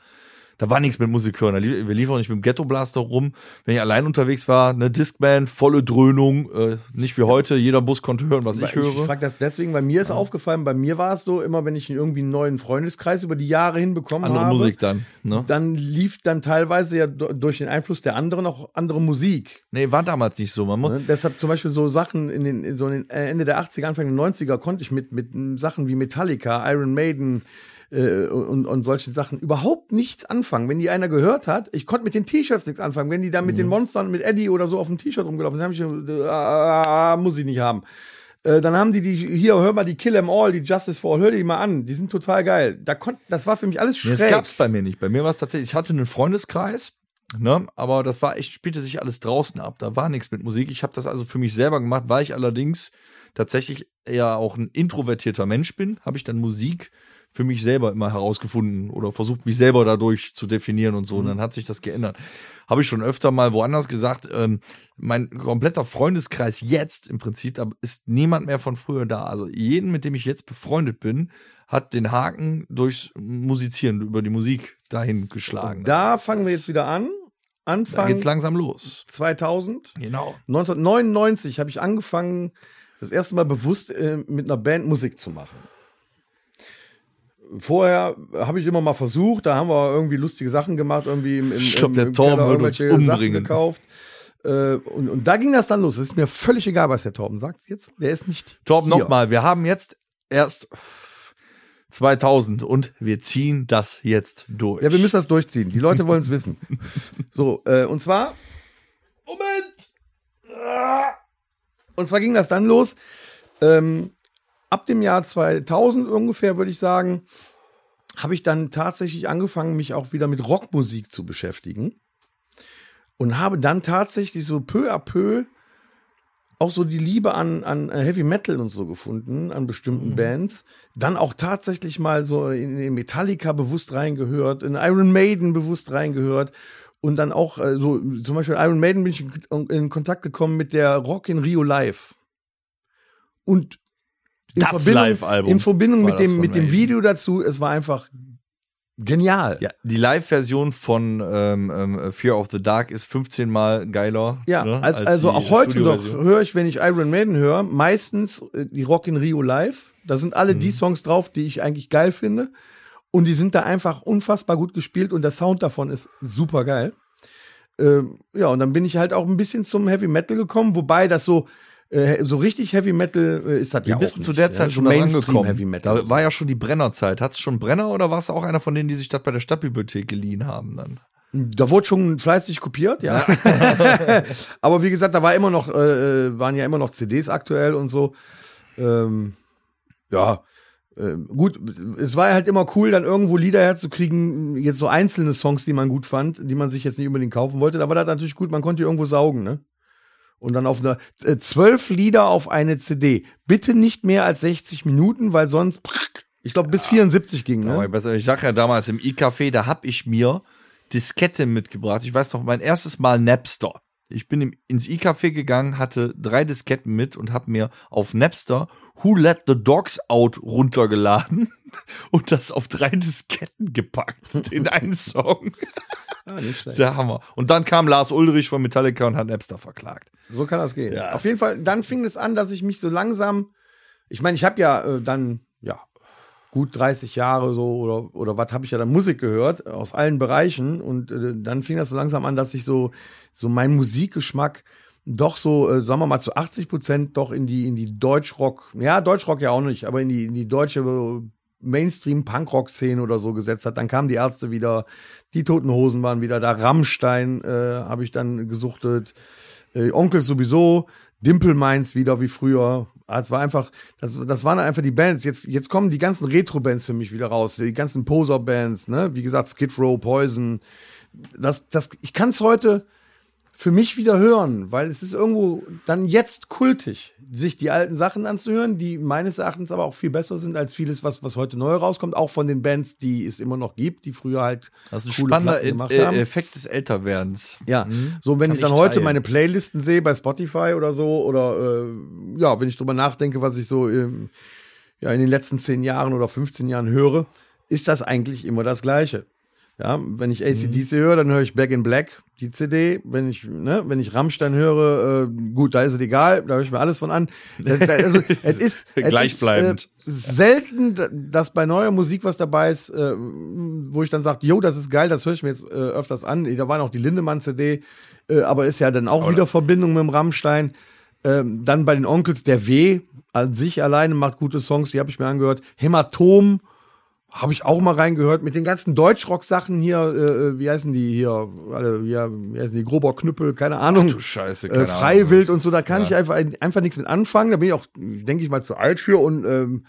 Da war nichts mit Musik hören. Lief, wir liefen auch nicht mit dem Ghetto Blaster rum. Wenn ich allein unterwegs war, ne, Discman, volle Dröhnung, äh, nicht wie heute, jeder Bus konnte hören, was ich Ich, höre. frage das deswegen, weil mir ist aufgefallen, bei mir war es so, immer wenn ich irgendwie einen neuen Freundeskreis über die Jahre hinbekommen Andere habe, Musik dann, ne? dann lief dann teilweise ja durch den Einfluss der anderen auch andere Musik. Nee, war damals nicht so. Man muss, Ne? Deshalb zum Beispiel so Sachen in den, so in den äh, Ende der 80er, Anfang der 90er konnte ich mit, mit Sachen wie Metallica, Iron Maiden äh, und, und solchen Sachen überhaupt nichts anfangen. Wenn die einer gehört hat, ich konnte mit den T-Shirts nichts anfangen. Wenn die da mit den Monstern, mit Eddie oder so auf dem T-Shirt rumgelaufen sind, habe ich, äh, muss ich nicht haben. Äh, dann haben die die, hier, hör mal die Kill 'em All, die Justice for All, hör die mal an. Die sind total geil. Da konnt, das war für mich alles schräg. das gab's bei mir nicht. Bei mir war es tatsächlich, ich hatte einen Freundeskreis, ne, aber das war echt, spielte sich alles draußen ab. Da war nichts mit Musik. Ich habe das also für mich selber gemacht, weil ich allerdings tatsächlich eher auch ein introvertierter Mensch bin, habe ich dann Musik für mich selber immer herausgefunden oder versucht, mich selber dadurch zu definieren und so. Und dann hat sich das geändert. Habe ich schon öfter mal woanders gesagt, ähm, mein kompletter Freundeskreis jetzt im Prinzip, da ist niemand mehr von früher da. Also jeden, mit dem ich jetzt befreundet bin, hat den Haken durch Musizieren, über die Musik dahin geschlagen. da fangen wir jetzt wieder an. da Anfang geht's langsam los. 2000. Genau. 1999 habe ich angefangen, das erste Mal bewusst äh, mit einer Band Musik zu machen. Vorher habe ich immer mal versucht, da haben wir irgendwie lustige Sachen gemacht, irgendwie im, im, Ich glaub, im- der im Torben Keller irgendwelche Sachen umbringen. gekauft. Äh, und, und da ging das dann los. Es ist mir völlig egal, was der Torben sagt jetzt. Der ist nicht. Torben, nochmal, wir haben jetzt erst 2000 und wir ziehen das jetzt durch. Ja, wir müssen das durchziehen. Die Leute wollen es wissen. So, äh, und zwar. Moment! Ah. Und zwar ging das dann los. Ähm, ab dem Jahr 2000 ungefähr, würde ich sagen, habe ich dann tatsächlich angefangen, mich auch wieder mit Rockmusik zu beschäftigen. Und habe dann tatsächlich so peu à peu auch so die Liebe an, an Heavy Metal und so gefunden, an bestimmten Bands. Dann auch tatsächlich mal so in, in Metallica bewusst reingehört, in Iron Maiden bewusst reingehört. und dann auch äh, so zum Beispiel Iron Maiden bin ich in, in Kontakt gekommen mit der Rock in Rio Live und in Das Verbindung, Live-Album in Verbindung mit dem mit dem. Video dazu, es war einfach genial. Ja, die Live-Version von ähm, ähm, Fear of the Dark ist 15 Mal geiler. Ja, ne, als, also die auch heute noch höre ich, wenn ich Iron Maiden höre, meistens äh, die Rock in Rio live. Da sind alle Mhm. die Songs drauf, die ich eigentlich geil finde. Und die sind da einfach unfassbar gut gespielt und der Sound davon ist super geil. Ähm, ja, und dann bin ich halt auch ein bisschen zum Heavy Metal gekommen, wobei das so, äh, so richtig Heavy Metal äh, ist das Wie ja auch du zu nicht, der ja, Zeit so schon Mainstream? Heavy Metal. Da war ja schon die Brennerzeit. Hattest du schon Brenner oder warst du auch einer von denen, die sich das bei der Stadtbibliothek geliehen haben dann? Da wurde schon fleißig kopiert, ja. Aber wie gesagt, da war immer noch, äh, waren ja immer noch CDs aktuell und so. Ähm, ja, ähm, gut, es war halt immer cool, dann irgendwo Lieder herzukriegen, jetzt so einzelne Songs, die man gut fand, die man sich jetzt nicht unbedingt kaufen wollte. Da war das natürlich gut, man konnte irgendwo saugen, ne? Und dann auf einer äh, zwölf Lieder auf eine CD. Bitte nicht mehr als 60 Minuten, weil sonst, ich glaube, bis 74 ging, ne? ich sag ja damals im i-Café, da hab ich mir Diskette mitgebracht. Ich weiß noch, mein erstes Mal Napster. Ich bin ins i-Café gegangen, hatte drei Disketten mit und hab mir auf Napster Who Let the Dogs Out runtergeladen und das auf drei Disketten gepackt in einen Song. Ja, nicht schlecht. Der Hammer. Und dann kam Lars Ulrich von Metallica und hat Napster verklagt. So kann das gehen. Ja. Auf jeden Fall, dann fing es an, dass ich mich so langsam, ich meine, ich habe ja äh, dann, ja, gut 30 Jahre so oder, oder was habe ich ja dann Musik gehört aus allen Bereichen und äh, dann fing das so langsam an, dass ich so, so mein Musikgeschmack doch so, äh, sagen wir mal, zu 80 Prozent doch in die, in die Deutschrock, ja, Deutschrock ja auch nicht, aber in die, in die deutsche äh, Mainstream-Punkrock-Szene oder so gesetzt hat. Dann kamen die Ärzte wieder, die Toten Hosen waren wieder da, Rammstein äh, habe ich dann gesuchtet, äh, Onkel sowieso, Dimple Minds wieder wie früher. Ah, Es war einfach, das, das waren einfach die Bands. Jetzt, jetzt kommen die ganzen Retro-Bands für mich wieder raus, die ganzen Poser-Bands, ne? Wie gesagt, Skid Row, Poison. Das, das, ich kann es heute für mich wieder hören, weil es ist irgendwo dann jetzt kultig, sich die alten Sachen anzuhören, die meines Erachtens aber auch viel besser sind als vieles, was, was heute neu rauskommt, auch von den Bands, die es immer noch gibt, die früher halt Das ist ein coole spannender Platten gemacht äh, haben. Effekt des Älterwerdens. Ja, so wenn Kann ich dann ich heute meine Playlisten sehe bei Spotify oder so oder äh, ja, wenn ich drüber nachdenke, was ich so im, ja in den letzten zehn Jahren oder 15 Jahren höre, ist das eigentlich immer das Gleiche. Ja, wenn ich ACDC höre, dann höre ich Back in Black, die CD. Wenn ich, ne, wenn ich Rammstein höre, äh, gut, da ist es egal, da höre ich mir alles von an. Da, da, also, es ist, Gleichbleibend. Ist, äh, selten, dass bei neuer Musik was dabei ist, äh, wo ich dann sage, jo, das ist geil, das höre ich mir jetzt äh, öfters an. Da war noch die Lindemann-CD, äh, aber ist ja dann auch wieder Verbindung mit dem Rammstein. Ähm, dann bei den Onkels der W an sich alleine macht gute Songs, die habe ich mir angehört. Hämatom habe ich auch mal reingehört mit den ganzen Deutschrock-Sachen hier, äh, wie heißen die hier, alle, wie, wie heißen die, Grober Knüppel, keine Ahnung. Du Scheiße, äh, Freiwild und so, da kann ich einfach, einfach nichts mit anfangen. Da bin ich auch, denke ich mal, zu alt für und ähm,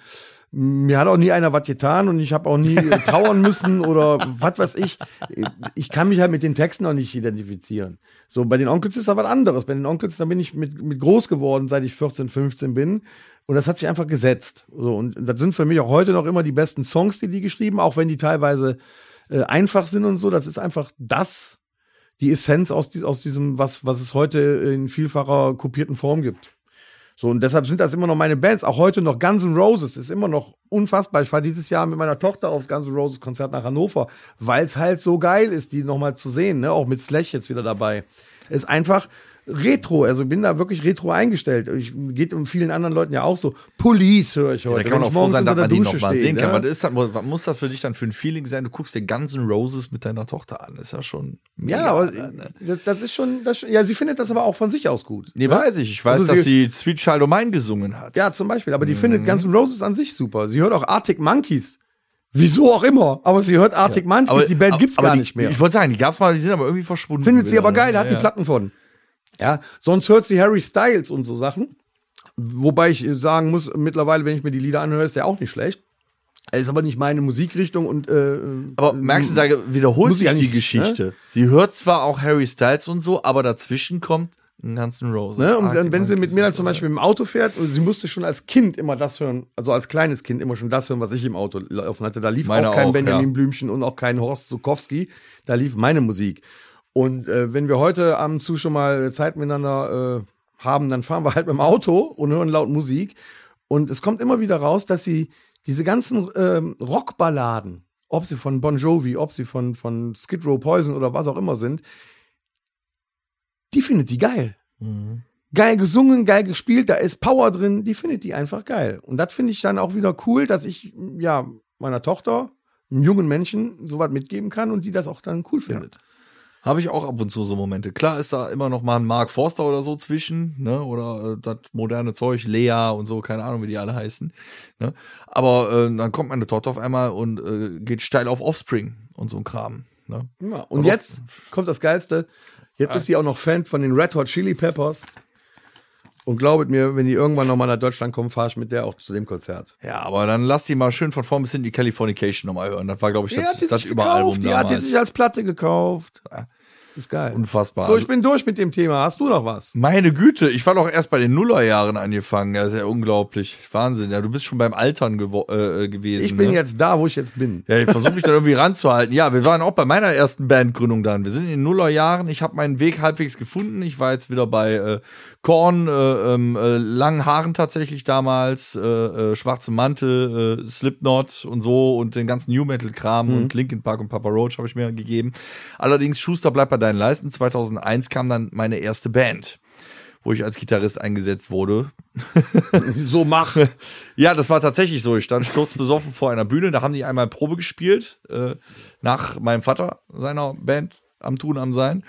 mir hat auch nie einer was getan und ich habe auch nie trauern müssen oder was weiß ich. Ich kann mich halt mit den Texten auch nicht identifizieren. So, bei den Onkels ist da was anderes. Bei den Onkels, da bin ich mit, mit groß geworden, seit ich 14, 15 bin. Und das hat sich einfach gesetzt. So, und das sind für mich auch heute noch immer die besten Songs, die die geschrieben, auch wenn die teilweise äh, einfach sind und so. Das ist einfach das, die Essenz aus, aus diesem, was, was es heute in vielfacher kopierten Form gibt. So, und deshalb sind das immer noch meine Bands. Auch heute noch Guns N' Roses ist immer noch unfassbar. Ich fahre dieses Jahr mit meiner Tochter auf Guns N' Roses Konzert nach Hannover, weil es halt so geil ist, die nochmal zu sehen, ne? Auch mit Slash jetzt wieder dabei. Ist einfach Retro, also bin da wirklich retro eingestellt. Ich, geht um vielen anderen Leuten ja auch so. Police höre ich Da heute. kann wenn man ich auch froh sein, dass man die Dusche noch mal stehe, sehen kann. ne? Was, ist das, was muss das für dich dann für ein Feeling sein? Du guckst dir Guns N' Roses mit deiner Tochter an. ist ja schon. Ja, aber ne? das, das ist schon, das, ja, sie findet das aber auch von sich aus gut. Nee, ne? weiß ich. Ich weiß, Also dass sie- sie Sweet Child O' Mine gesungen hat. Ja, zum Beispiel. Aber die Mhm. findet Guns N' Roses an sich super. Sie hört auch Arctic Monkeys. Wieso auch immer. Aber sie hört Arctic Monkeys. die Band gibt's aber gar die, nicht mehr. Ich wollte sagen, die gab's mal, die sind aber irgendwie verschwunden. Findet sie aber ne? geil, hat die Ja. Platten von. Ja, sonst hört sie Harry Styles und so Sachen. Wobei ich sagen muss, mittlerweile, wenn ich mir die Lieder anhöre, ist der auch nicht schlecht. Er ist aber nicht meine Musikrichtung und äh, Aber merkst du, da wiederholt sich die nicht, Geschichte. Sie hört zwar auch Harry Styles und so, aber dazwischen kommt ein Guns N' Roses. Ne? Und dann, wenn sie mit mir dann zum. Beispiel im Auto fährt, und sie musste schon als Kind immer das hören, also als kleines Kind immer schon das hören, was ich im Auto laufen hatte. Da lief Meine auch kein auch, Benjamin ja. Blümchen und auch kein Horst Zukowski. Da lief meine Musik. Und äh, wenn wir heute Abend zu schon mal Zeit miteinander äh, haben, dann fahren wir halt mit dem Auto und hören laut Musik. Und es kommt immer wieder raus, dass sie diese ganzen ähm, Rockballaden, ob sie von Bon Jovi, ob sie von, von Skid Row Poison oder was auch immer sind, die findet die geil. Geil gesungen, geil gespielt, da ist Power drin, die findet die einfach geil. Und das finde ich dann auch wieder cool, dass ich, ja, meiner Tochter, einem jungen Menschen, sowas mitgeben kann und die das auch dann cool findet. Habe ich auch ab und zu so Momente. Klar ist da immer noch mal ein Mark Forster oder so zwischen, ne? Oder äh, das moderne Zeug, Lea und so, keine Ahnung, wie die alle heißen. Ne? Aber äh, dann kommt meine Tochter auf einmal und äh, geht steil auf Offspring und so ein Kram. Ne? Ja, und jetzt kommt das Geilste. Jetzt ist sie auch noch Fan von den Red Hot Chili Peppers. Und glaubet mir, wenn die irgendwann nochmal nach Deutschland kommen, fahre ich mit der auch zu dem Konzert. Ja, aber dann lass die mal schön von vorn bis hin die Californication nochmal hören. Das war, glaube ich, das, das Überalbum die hat die damals. sich als Platte gekauft. Ist geil. Unfassbar. So, ich bin durch mit dem Thema. Hast du noch was? Meine Güte, ich war doch erst bei den Nullerjahren angefangen. Das ist ja unglaublich. Wahnsinn. Ja, du bist schon beim Altern gewo- äh, gewesen. Ich bin ne? jetzt da, wo ich jetzt bin. Ja, ich versuche mich dann irgendwie ranzuhalten. Ja, wir waren auch bei meiner ersten Bandgründung dann. Wir sind in den Nullerjahren. Ich habe meinen Weg halbwegs gefunden. Ich war jetzt wieder bei äh, Korn, äh, ähm, äh, langen Haaren tatsächlich damals, äh, äh, schwarze Mantel, äh, Slipknot und so und den ganzen New Metal Kram und Linkin Park und Papa Roach habe ich mir gegeben. Allerdings Schuster bleibt bei deinen Leisten. 2001 kam dann meine erste Band, wo ich als Gitarrist eingesetzt wurde. So mach. Ja, das war tatsächlich so. Ich stand sturzbesoffen vor einer Bühne. Da haben die einmal Probe gespielt, äh, nach meinem Vater seiner Band am Tun, am Sein.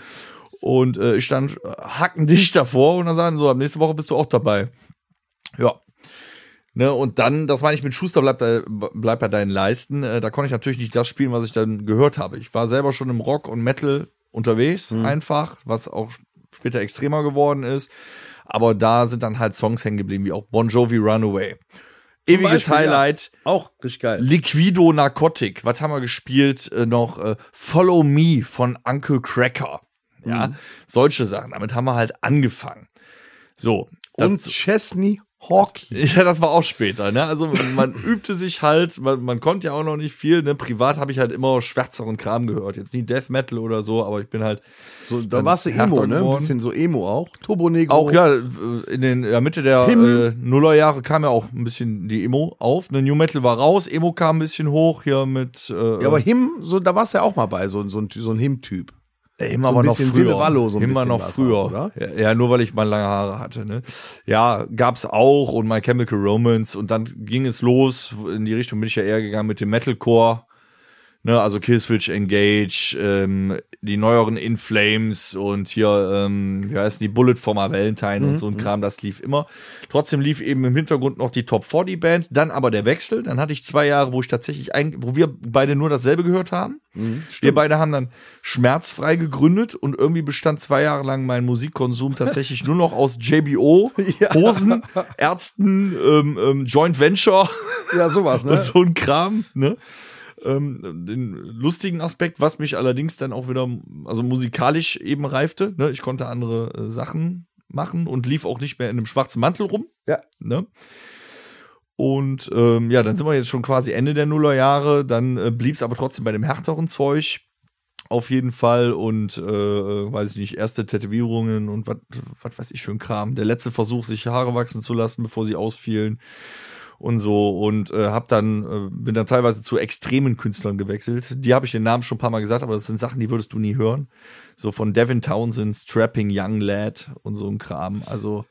Und äh, ich stand hackendicht davor und dann sagen so, ab nächste Woche bist du auch dabei. Ja. Ne, und dann, das meine ich mit Schuster bleibt, bei- bleibt bei deinen Leisten. Äh, da konnte ich natürlich nicht das spielen, was ich dann gehört habe. Ich war selber schon im Rock und Metal unterwegs, einfach, was auch später extremer geworden ist. Aber da sind dann halt Songs hängen geblieben, wie auch Bon Jovi Runaway. Ewiges Beispiel, ja. Highlight. Auch richtig geil. Liquido Narcotic. Was haben wir gespielt? Äh, noch äh, Follow Me von Uncle Cracker. Ja, solche Sachen. Damit haben wir halt angefangen. So. Und Chesney Hawkey. ja, das war auch später, ne? Also man übte sich halt, man, man konnte ja auch noch nicht viel, ne? Privat habe ich halt immer schwärzeren Kram gehört. Jetzt nie Death Metal oder so, aber ich bin halt So, da warst du Emo, ne? Ein bisschen so Emo auch. Turbo Negro. auch ja äh, in den ja, Mitte der Himmel. äh, Nullerjahre kam ja auch ein bisschen die Emo auf. Ne? New Metal war raus, Emo kam ein bisschen hoch hier mit äh, Ja, aber Him, so, da warst du ja auch mal bei, so, so ein, so ein Him-Typ. So immer ein aber noch früher. Wallo, so immer noch früher? Ja, ja, nur weil ich mal lange Haare hatte. Ne? Ja, gab's auch und My Chemical Romance und dann ging es los. In die Richtung bin ich ja eher gegangen mit dem Metalcore. Ne, also Killswitch Engage, ähm, die neueren In Flames und hier, ähm, wie heißen die, Bullet for my Valentine Mhm, und so ein Kram, das lief immer. Trotzdem lief eben im Hintergrund noch die Top 40 Band, dann aber der Wechsel. Dann hatte ich zwei Jahre, wo ich tatsächlich, ein, wo wir beide nur dasselbe gehört haben. Mhm, wir beide haben dann schmerzfrei gegründet und irgendwie bestand zwei Jahre lang mein Musikkonsum tatsächlich nur noch aus JBO, Hosen, Ärzten, ähm, ähm, Joint Venture Ja, sowas, und ne? so ein Kram, ne? Ähm, den lustigen Aspekt, was mich allerdings dann auch wieder, also musikalisch eben reifte, ne? Ich konnte andere äh, Sachen machen und lief auch nicht mehr in einem schwarzen Mantel rum. Ja. Ne? Und ähm, ja, dann sind wir jetzt schon quasi Ende der Nullerjahre. Dann äh, blieb es aber trotzdem bei dem härteren Zeug. Auf jeden Fall und äh, weiß ich nicht, erste Tätowierungen und was was weiß ich für ein Kram. Der letzte Versuch, sich Haare wachsen zu lassen, bevor sie ausfielen und so und äh, hab dann äh, bin dann teilweise zu extremen Künstlern gewechselt. Die habe ich den Namen schon ein paar Mal gesagt, aber das sind Sachen, die würdest du nie hören. So von Devin Townsend, Strapping Young Lad und so ein Kram. Also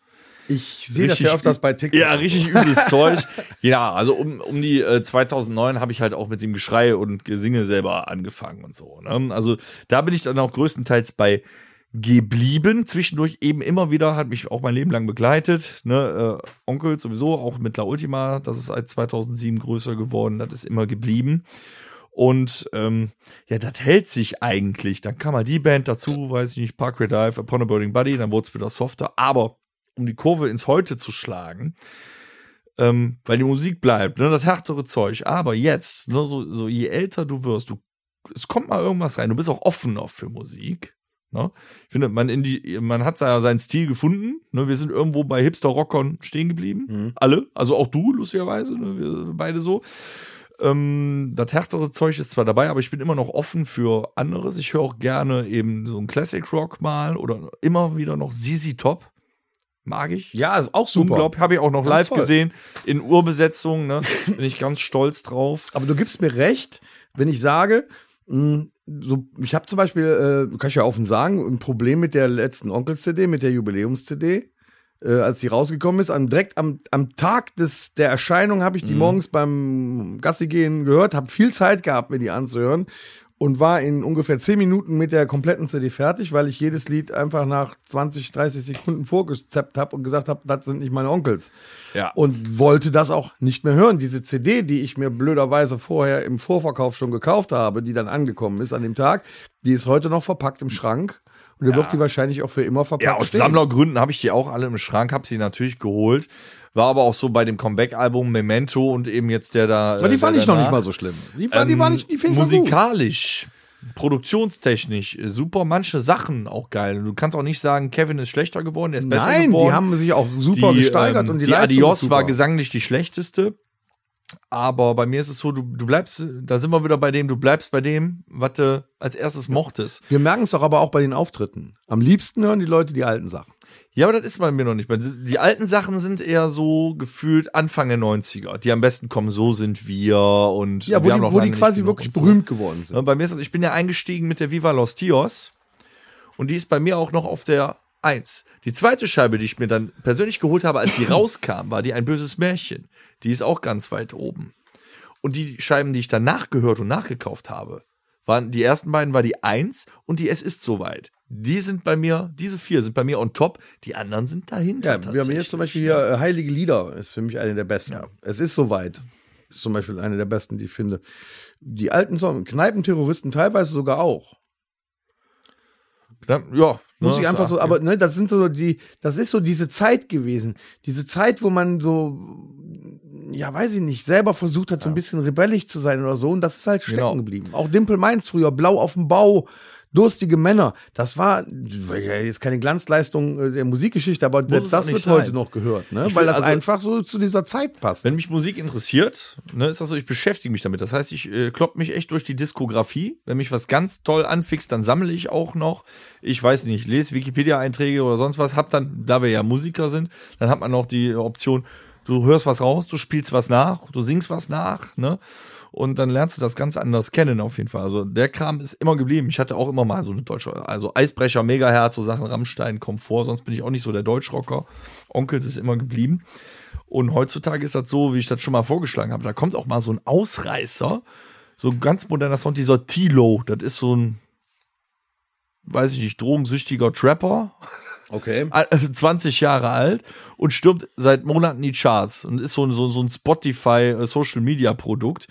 Ich sehe das ja öfters bei TikTok. ja, richtig übles Zeug. Ja, also um, um die äh, 2009 habe ich halt auch mit dem Geschrei und Gesinge selber angefangen und so. Ne? Also da bin ich dann auch größtenteils bei geblieben. Zwischendurch eben immer wieder, hat mich auch mein Leben lang begleitet. Ne? Äh, Onkel sowieso, auch mit La Ultima, das ist seit 2007 größer geworden, das ist immer geblieben. Und ähm, ja, das hält sich eigentlich. Dann kam mal die Band dazu, weiß ich nicht, Parkway Dive, Upon a Burning Body, dann wurde es wieder softer. Aber um die Kurve ins Heute zu schlagen, ähm, weil die Musik bleibt, ne, das härtere Zeug. Aber jetzt, ne, so, so je älter du wirst, du, es kommt mal irgendwas rein. Du bist auch offener für Musik. Ne? Ich finde, man in die, man hat seinen Stil gefunden. Ne? Wir sind irgendwo bei Hipster Rockern stehen geblieben. Mhm. Alle, also auch du, lustigerweise, ne? wir beide so. Ähm, das härtere Zeug ist zwar dabei, aber ich bin immer noch offen für anderes. Ich höre auch gerne eben so ein Classic Rock mal oder immer wieder noch ZZ Top. Mag ich. Ja, ist auch super. Unglaublich. Habe ich auch noch Ganz live toll. gesehen in Urbesetzung. Ne? Bin ich ganz stolz drauf. Aber du gibst mir recht, wenn ich sage, so, ich habe zum Beispiel, äh, kann ich ja offen sagen, ein Problem mit der letzten Onkels-CD, mit der Jubiläums-CD. Äh, als die rausgekommen ist, am, direkt am, am Tag des, der Erscheinung habe ich die morgens beim Gassi gehen gehört, habe viel Zeit gehabt, mir die anzuhören und war in ungefähr 10 Minuten mit der kompletten CD fertig, weil ich jedes Lied einfach nach 20, 30 Sekunden vorgezappt habe und gesagt habe, das sind nicht meine Onkels Ja. und wollte das auch nicht mehr hören. Diese CD, die ich mir blöderweise vorher im Vorverkauf schon gekauft habe, die dann angekommen ist an dem Tag, die ist heute noch verpackt im Schrank. Und da wird die wahrscheinlich auch für immer verpackt Ja, aus stehen. Sammlergründen habe ich die auch alle im Schrank, habe sie natürlich geholt. War aber auch so bei dem Comeback-Album Memento und eben jetzt der da. Aber die äh, fand ich noch nicht mal so schlimm. Die, war, die war nicht, die finde ich. Musikalisch, produktionstechnisch, äh, super, manche Sachen auch geil. Du kannst auch nicht sagen, Kevin ist schlechter geworden, der ist besser Nein, geworden. die haben sich auch super Die, gesteigert ähm, und die, die Leistung Adios war gesanglich die schlechteste. Aber bei mir ist es so, du, du bleibst, da sind wir wieder bei dem, du bleibst bei dem, was du als erstes mochtest. Wir merken es doch aber auch bei den Auftritten. Am liebsten hören die Leute die alten Sachen. Ja, aber das ist bei mir noch nicht. Die alten Sachen sind eher so gefühlt Anfang der 90er. Die am besten kommen, so sind wir und Ja, wo die, wo die quasi wirklich so. berühmt geworden sind. Bei mir ist das, ich bin ja eingestiegen mit der Viva Los Tios und die ist bei mir auch noch auf der 1. Die zweite Scheibe, die ich mir dann persönlich geholt habe, als die rauskam, war die ein böses Märchen. Die ist auch ganz weit oben. Und die Scheiben, die ich danach gehört und nachgekauft habe, waren die ersten beiden war die 1 und die Es ist soweit. Die sind bei mir, diese vier sind bei mir on top, die anderen sind dahinter. Ja, wir haben jetzt zum Beispiel hier äh, Heilige Lieder, ist für mich eine der besten. Ja. Es ist soweit. Ist zum Beispiel eine der besten, die ich finde. Die alten Songs, Kneipenterroristen teilweise sogar auch. Ja Muss ne, ich einfach so, 80er. aber ne, das sind so die, das ist so diese Zeit gewesen. Diese Zeit, wo man so, ja, weiß ich nicht, selber versucht hat, so ein bisschen rebellisch zu sein oder so. Und das ist halt stecken Genau. geblieben. Auch Dimple Mainz früher, Blau auf dem Bau, durstige Männer. Das war jetzt keine Glanzleistung äh, der Musikgeschichte, aber es selbst das wird sein. heute noch gehört, ne? Weil das also- einfach so zu dieser Zeit passt. Wenn mich Musik interessiert, ne, ist das so, ich beschäftige mich damit. Das heißt, ich äh, klopp mich echt durch die Diskografie. Wenn mich was ganz toll anfixt, dann sammle ich auch noch. Ich weiß nicht, ich lese Wikipedia-Einträge oder sonst was. Hab dann, da wir ja Musiker sind, dann hat man noch die Option, du hörst was raus, du spielst was nach, du singst was nach, ne? Und dann lernst du das ganz anders kennen auf jeden Fall. Also der Kram ist immer geblieben. Ich hatte auch immer mal so eine deutsche, also Eisbrecher, Megaherz, so Sachen, Rammstein, Komfort, sonst bin ich auch nicht so der Deutschrocker. Onkels ist immer geblieben. Und heutzutage ist das so, wie ich das schon mal vorgeschlagen habe. Da kommt auch mal so ein Ausreißer, so ein ganz moderner Sound, dieser Tilo. Das ist so ein, weiß ich nicht, drogensüchtiger Trapper, Okay. äh, 20 Jahre alt und stirbt seit Monaten die Charts und ist so, ein- so, so ein Spotify äh, Social Media Produkt.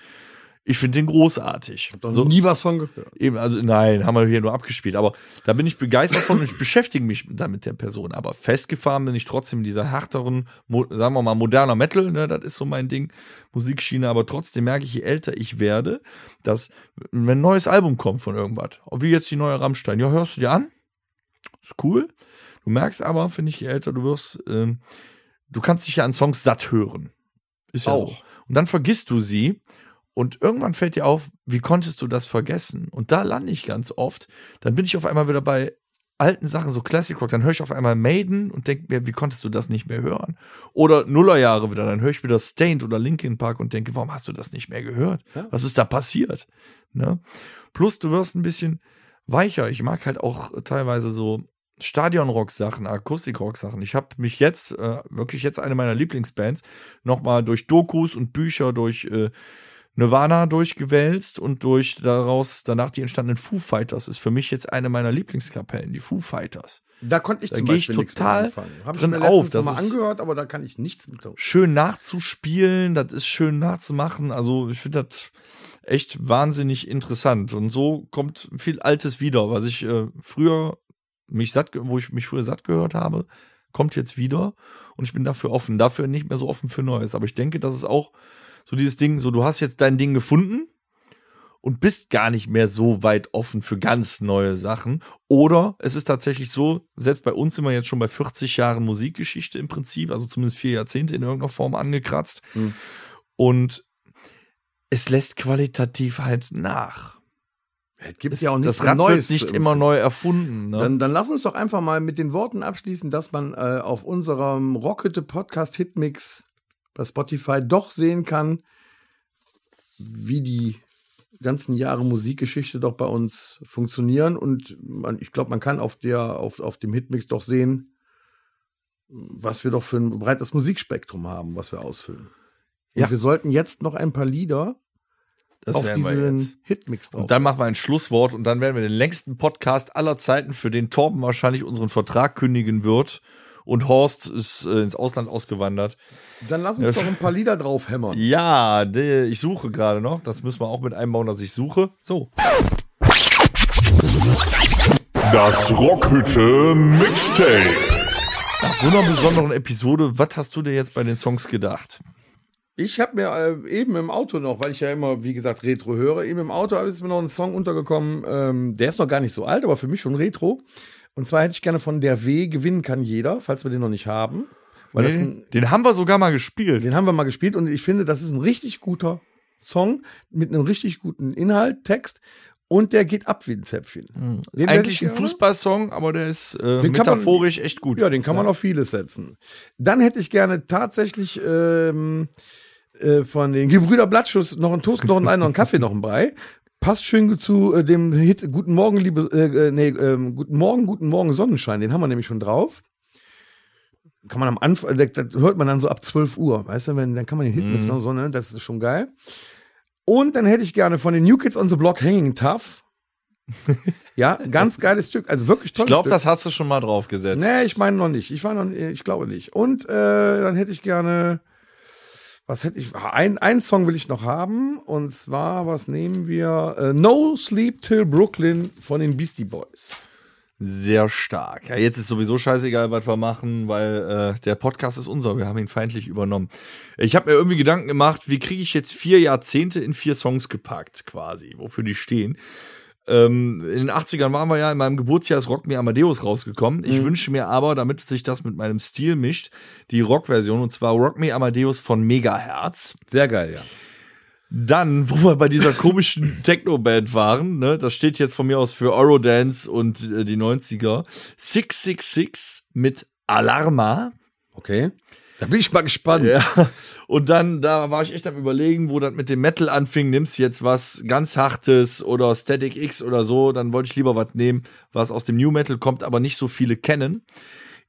Ich finde den großartig. Noch So, nie was von gehört. Eben, also nein, haben wir hier nur abgespielt. Aber da bin ich begeistert von und ich beschäftige mich da mit der Person. Aber festgefahren bin ich trotzdem in dieser härteren, sagen wir mal, moderner Metal, ne, das ist so mein Ding, Musikschiene. Aber trotzdem merke ich, je älter ich werde, dass, wenn ein neues Album kommt von irgendwas, wie jetzt die neue Rammstein, ja, hörst du dir an? Ist cool. Du merkst aber, finde ich, je älter du wirst, ähm, du kannst dich ja an Songs satt hören. Ist ja so. Auch. Und dann vergisst du sie und irgendwann fällt dir auf, wie konntest du das vergessen? Und da lande ich ganz oft. Dann bin ich auf einmal wieder bei alten Sachen, so Classic Rock. Dann höre ich auf einmal Maiden und denke mir, wie konntest du das nicht mehr hören? Oder Nullerjahre wieder. Dann höre ich wieder Stained oder Linkin Park und denke, warum hast du das nicht mehr gehört? Was ist da passiert? Ne? Plus, du wirst ein bisschen weicher. Ich mag halt auch teilweise so Stadionrock-Sachen, Akustikrock-Sachen. Ich habe mich jetzt, äh, wirklich jetzt eine meiner Lieblingsbands, nochmal durch Dokus und Bücher, durch äh, Nirvana durchgewälzt und durch daraus danach die entstandenen Foo Fighters ist für mich jetzt eine meiner Lieblingskapellen, die Foo Fighters. Da konnte ich Da zum ich Beispiel mit total. Habe ich drin mir auf. Das mal angehört, aber da kann ich nichts mit. Schön nachzuspielen, das ist schön nachzumachen. Also ich finde das echt wahnsinnig interessant. Und so kommt viel Altes wieder, was ich äh, früher mich satt, wo ich mich früher satt gehört habe, kommt jetzt wieder. Und ich bin dafür offen. Dafür nicht mehr so offen für Neues. Aber ich denke, das ist auch so dieses Ding, so du hast jetzt dein Ding gefunden und bist gar nicht mehr so weit offen für ganz neue Sachen. Oder es ist tatsächlich so, selbst bei uns sind wir jetzt schon bei 40 Jahren Musikgeschichte im Prinzip, also zumindest vier Jahrzehnte in irgendeiner Form angekratzt. Mhm. Und es lässt qualitativ halt nach. Es gibt Es, ja auch nichts das Rad Neues. wird nicht immer neu erfunden. Ne? Dann, dann lass uns doch einfach mal mit den Worten abschließen, dass man äh, auf unserem Rockhütte Podcast Hitmix bei Spotify doch sehen kann, wie die ganzen Jahre Musikgeschichte doch bei uns funktionieren. Und man, ich glaube, man kann auf, der, auf, auf dem Hitmix doch sehen, was wir doch für ein breites Musikspektrum haben, was wir ausfüllen. Und Ja. wir sollten jetzt noch ein paar Lieder das auf diesen. Hitmix drauf. Und dann machen wir ein Schlusswort und dann werden wir den längsten Podcast aller Zeiten, für den Torben wahrscheinlich unseren Vertrag kündigen wird. Und Horst ist äh, ins Ausland ausgewandert. Dann lass uns doch ein paar Lieder drauf hämmern. Ja, de, ich suche gerade noch. Das müssen wir auch mit einbauen, dass ich suche. So. Das Rockhütte Mixtape. Nach so einer besonderen Episode, was hast du dir jetzt bei den Songs gedacht? Ich habe mir äh, eben im Auto noch, weil ich ja immer, wie gesagt, Retro höre, eben im Auto ist mir noch ein Song untergekommen, ähm, der ist noch gar nicht so alt, aber für mich schon Retro. Und zwar hätte ich gerne von Der W gewinnen kann jeder, falls wir den noch nicht haben. Das ein, den haben wir sogar mal gespielt. den haben wir mal gespielt und ich finde, das ist ein richtig guter Song mit einem richtig guten Inhalt, Text und der geht ab wie ein Zäpfchen. Den hätte ich Eigentlich ein. Fußballsong, aber der ist äh, Den kann man- metaphorisch echt gut. Ja, den kann man auf vieles setzen. Dann hätte ich gerne tatsächlich ähm, äh, von den Gebrüder Blattschuss noch einen Toast, noch einen, noch einen Kaffee, noch einen Brei. Passt schön zu äh, dem Hit Guten Morgen, liebe, äh, äh, nee, ähm, Guten Morgen, Guten Morgen, Sonnenschein. Den haben wir nämlich schon drauf. Kann man am Anfang, das, das hört man dann so ab 12 Uhr, weißt du, wenn, dann kann man den Hit mit so, ne, das ist schon geil. Und dann hätte ich gerne von den New Kids on the Block Hanging Tough. ja, ganz geiles Stück, also wirklich ich tolles glaube, das hast du schon mal draufgesetzt. Nee, ich meine noch nicht. Ich war noch, ich glaube nicht. Und äh, dann hätte ich gerne, was hätte ich? Ein, ein Song will ich noch haben. Und zwar, was nehmen wir? Äh, no Sleep Till Brooklyn von den Beastie Boys. Sehr stark. Ja, jetzt ist sowieso scheißegal, was wir machen, weil äh, der Podcast ist unser. Wir haben ihn feindlich übernommen. Ich habe mir irgendwie Gedanken gemacht, wie kriege ich jetzt vier Jahrzehnte in vier Songs gepackt, quasi, wofür die stehen. Ähm, in den 80ern waren wir ja, in meinem Geburtsjahr ist Rock Me Amadeus rausgekommen. Ich wünsche mir aber, damit sich das mit meinem Stil mischt, die Rock-Version, und zwar Rock Me Amadeus von Megahertz. Sehr geil, ja. Dann, wo wir bei dieser komischen Techno-Band waren, ne, das steht jetzt von mir aus für Eurodance und äh, die 90er, 666 mit Alarma. Okay. Da bin ich mal gespannt. Ja. Und dann, da war ich echt am überlegen, wo das mit dem Metal anfing, nimmst du jetzt was ganz Hartes oder Static X oder so, dann wollte ich lieber was nehmen, was aus dem New Metal kommt, aber nicht so viele kennen.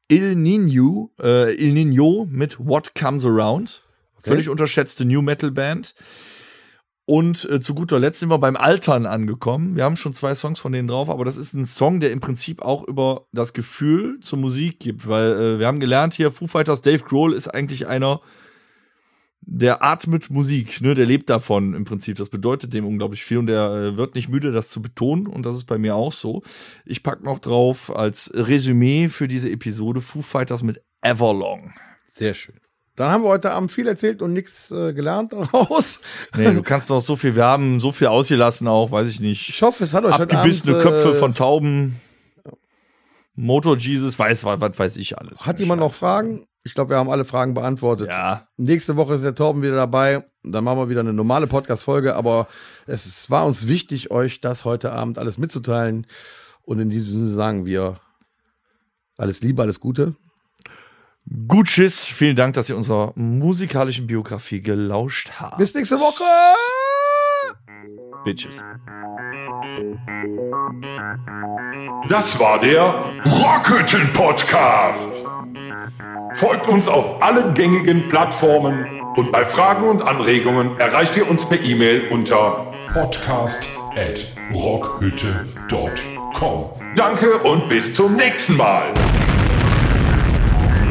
Il Nino, äh, Il Nino mit What Comes Around. Völlig unterschätzte New Metal Band. Und äh, zu guter Letzt sind wir beim Altern angekommen. Wir haben schon zwei Songs von denen drauf, aber das ist ein Song, der im Prinzip auch über das Gefühl zur Musik gibt, weil äh, wir haben gelernt hier, Foo Fighters Dave Grohl ist eigentlich einer, der atmet Musik, ne, der lebt davon im Prinzip. Das bedeutet dem unglaublich viel und der äh, wird nicht müde, das zu betonen und das ist bei mir auch so. Ich pack noch drauf als Resümee für diese Episode Foo Fighters mit Everlong. Sehr schön. Dann haben wir heute Abend viel erzählt und nichts äh, gelernt daraus. Nee, du kannst doch so viel, wir haben so viel ausgelassen auch, weiß ich nicht. Ich hoffe, es hat euch heute Abgebissene Abend, Köpfe äh, von Tauben. Motor Jesus, weiß, was, was weiß ich alles. Hat jemand noch Fragen? Ich glaube, wir haben alle Fragen beantwortet. Ja. Nächste Woche ist der Torben wieder dabei. Dann machen wir wieder eine normale Podcast-Folge. Aber es war uns wichtig, euch das heute Abend alles mitzuteilen. Und in diesem Sinne sagen wir alles Liebe, alles Gute. Gut, tschüss. Vielen Dank, dass ihr unserer musikalischen Biografie gelauscht habt. Bis nächste Woche. Bitches. Das war der Rockhütten Podcast. Folgt uns auf allen gängigen Plattformen und bei Fragen und Anregungen erreicht ihr uns per E-Mail unter podcast at rockhütte.com. Danke und bis zum nächsten Mal.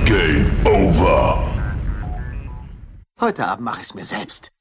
Game over. Heute Abend mache ich es mir selbst.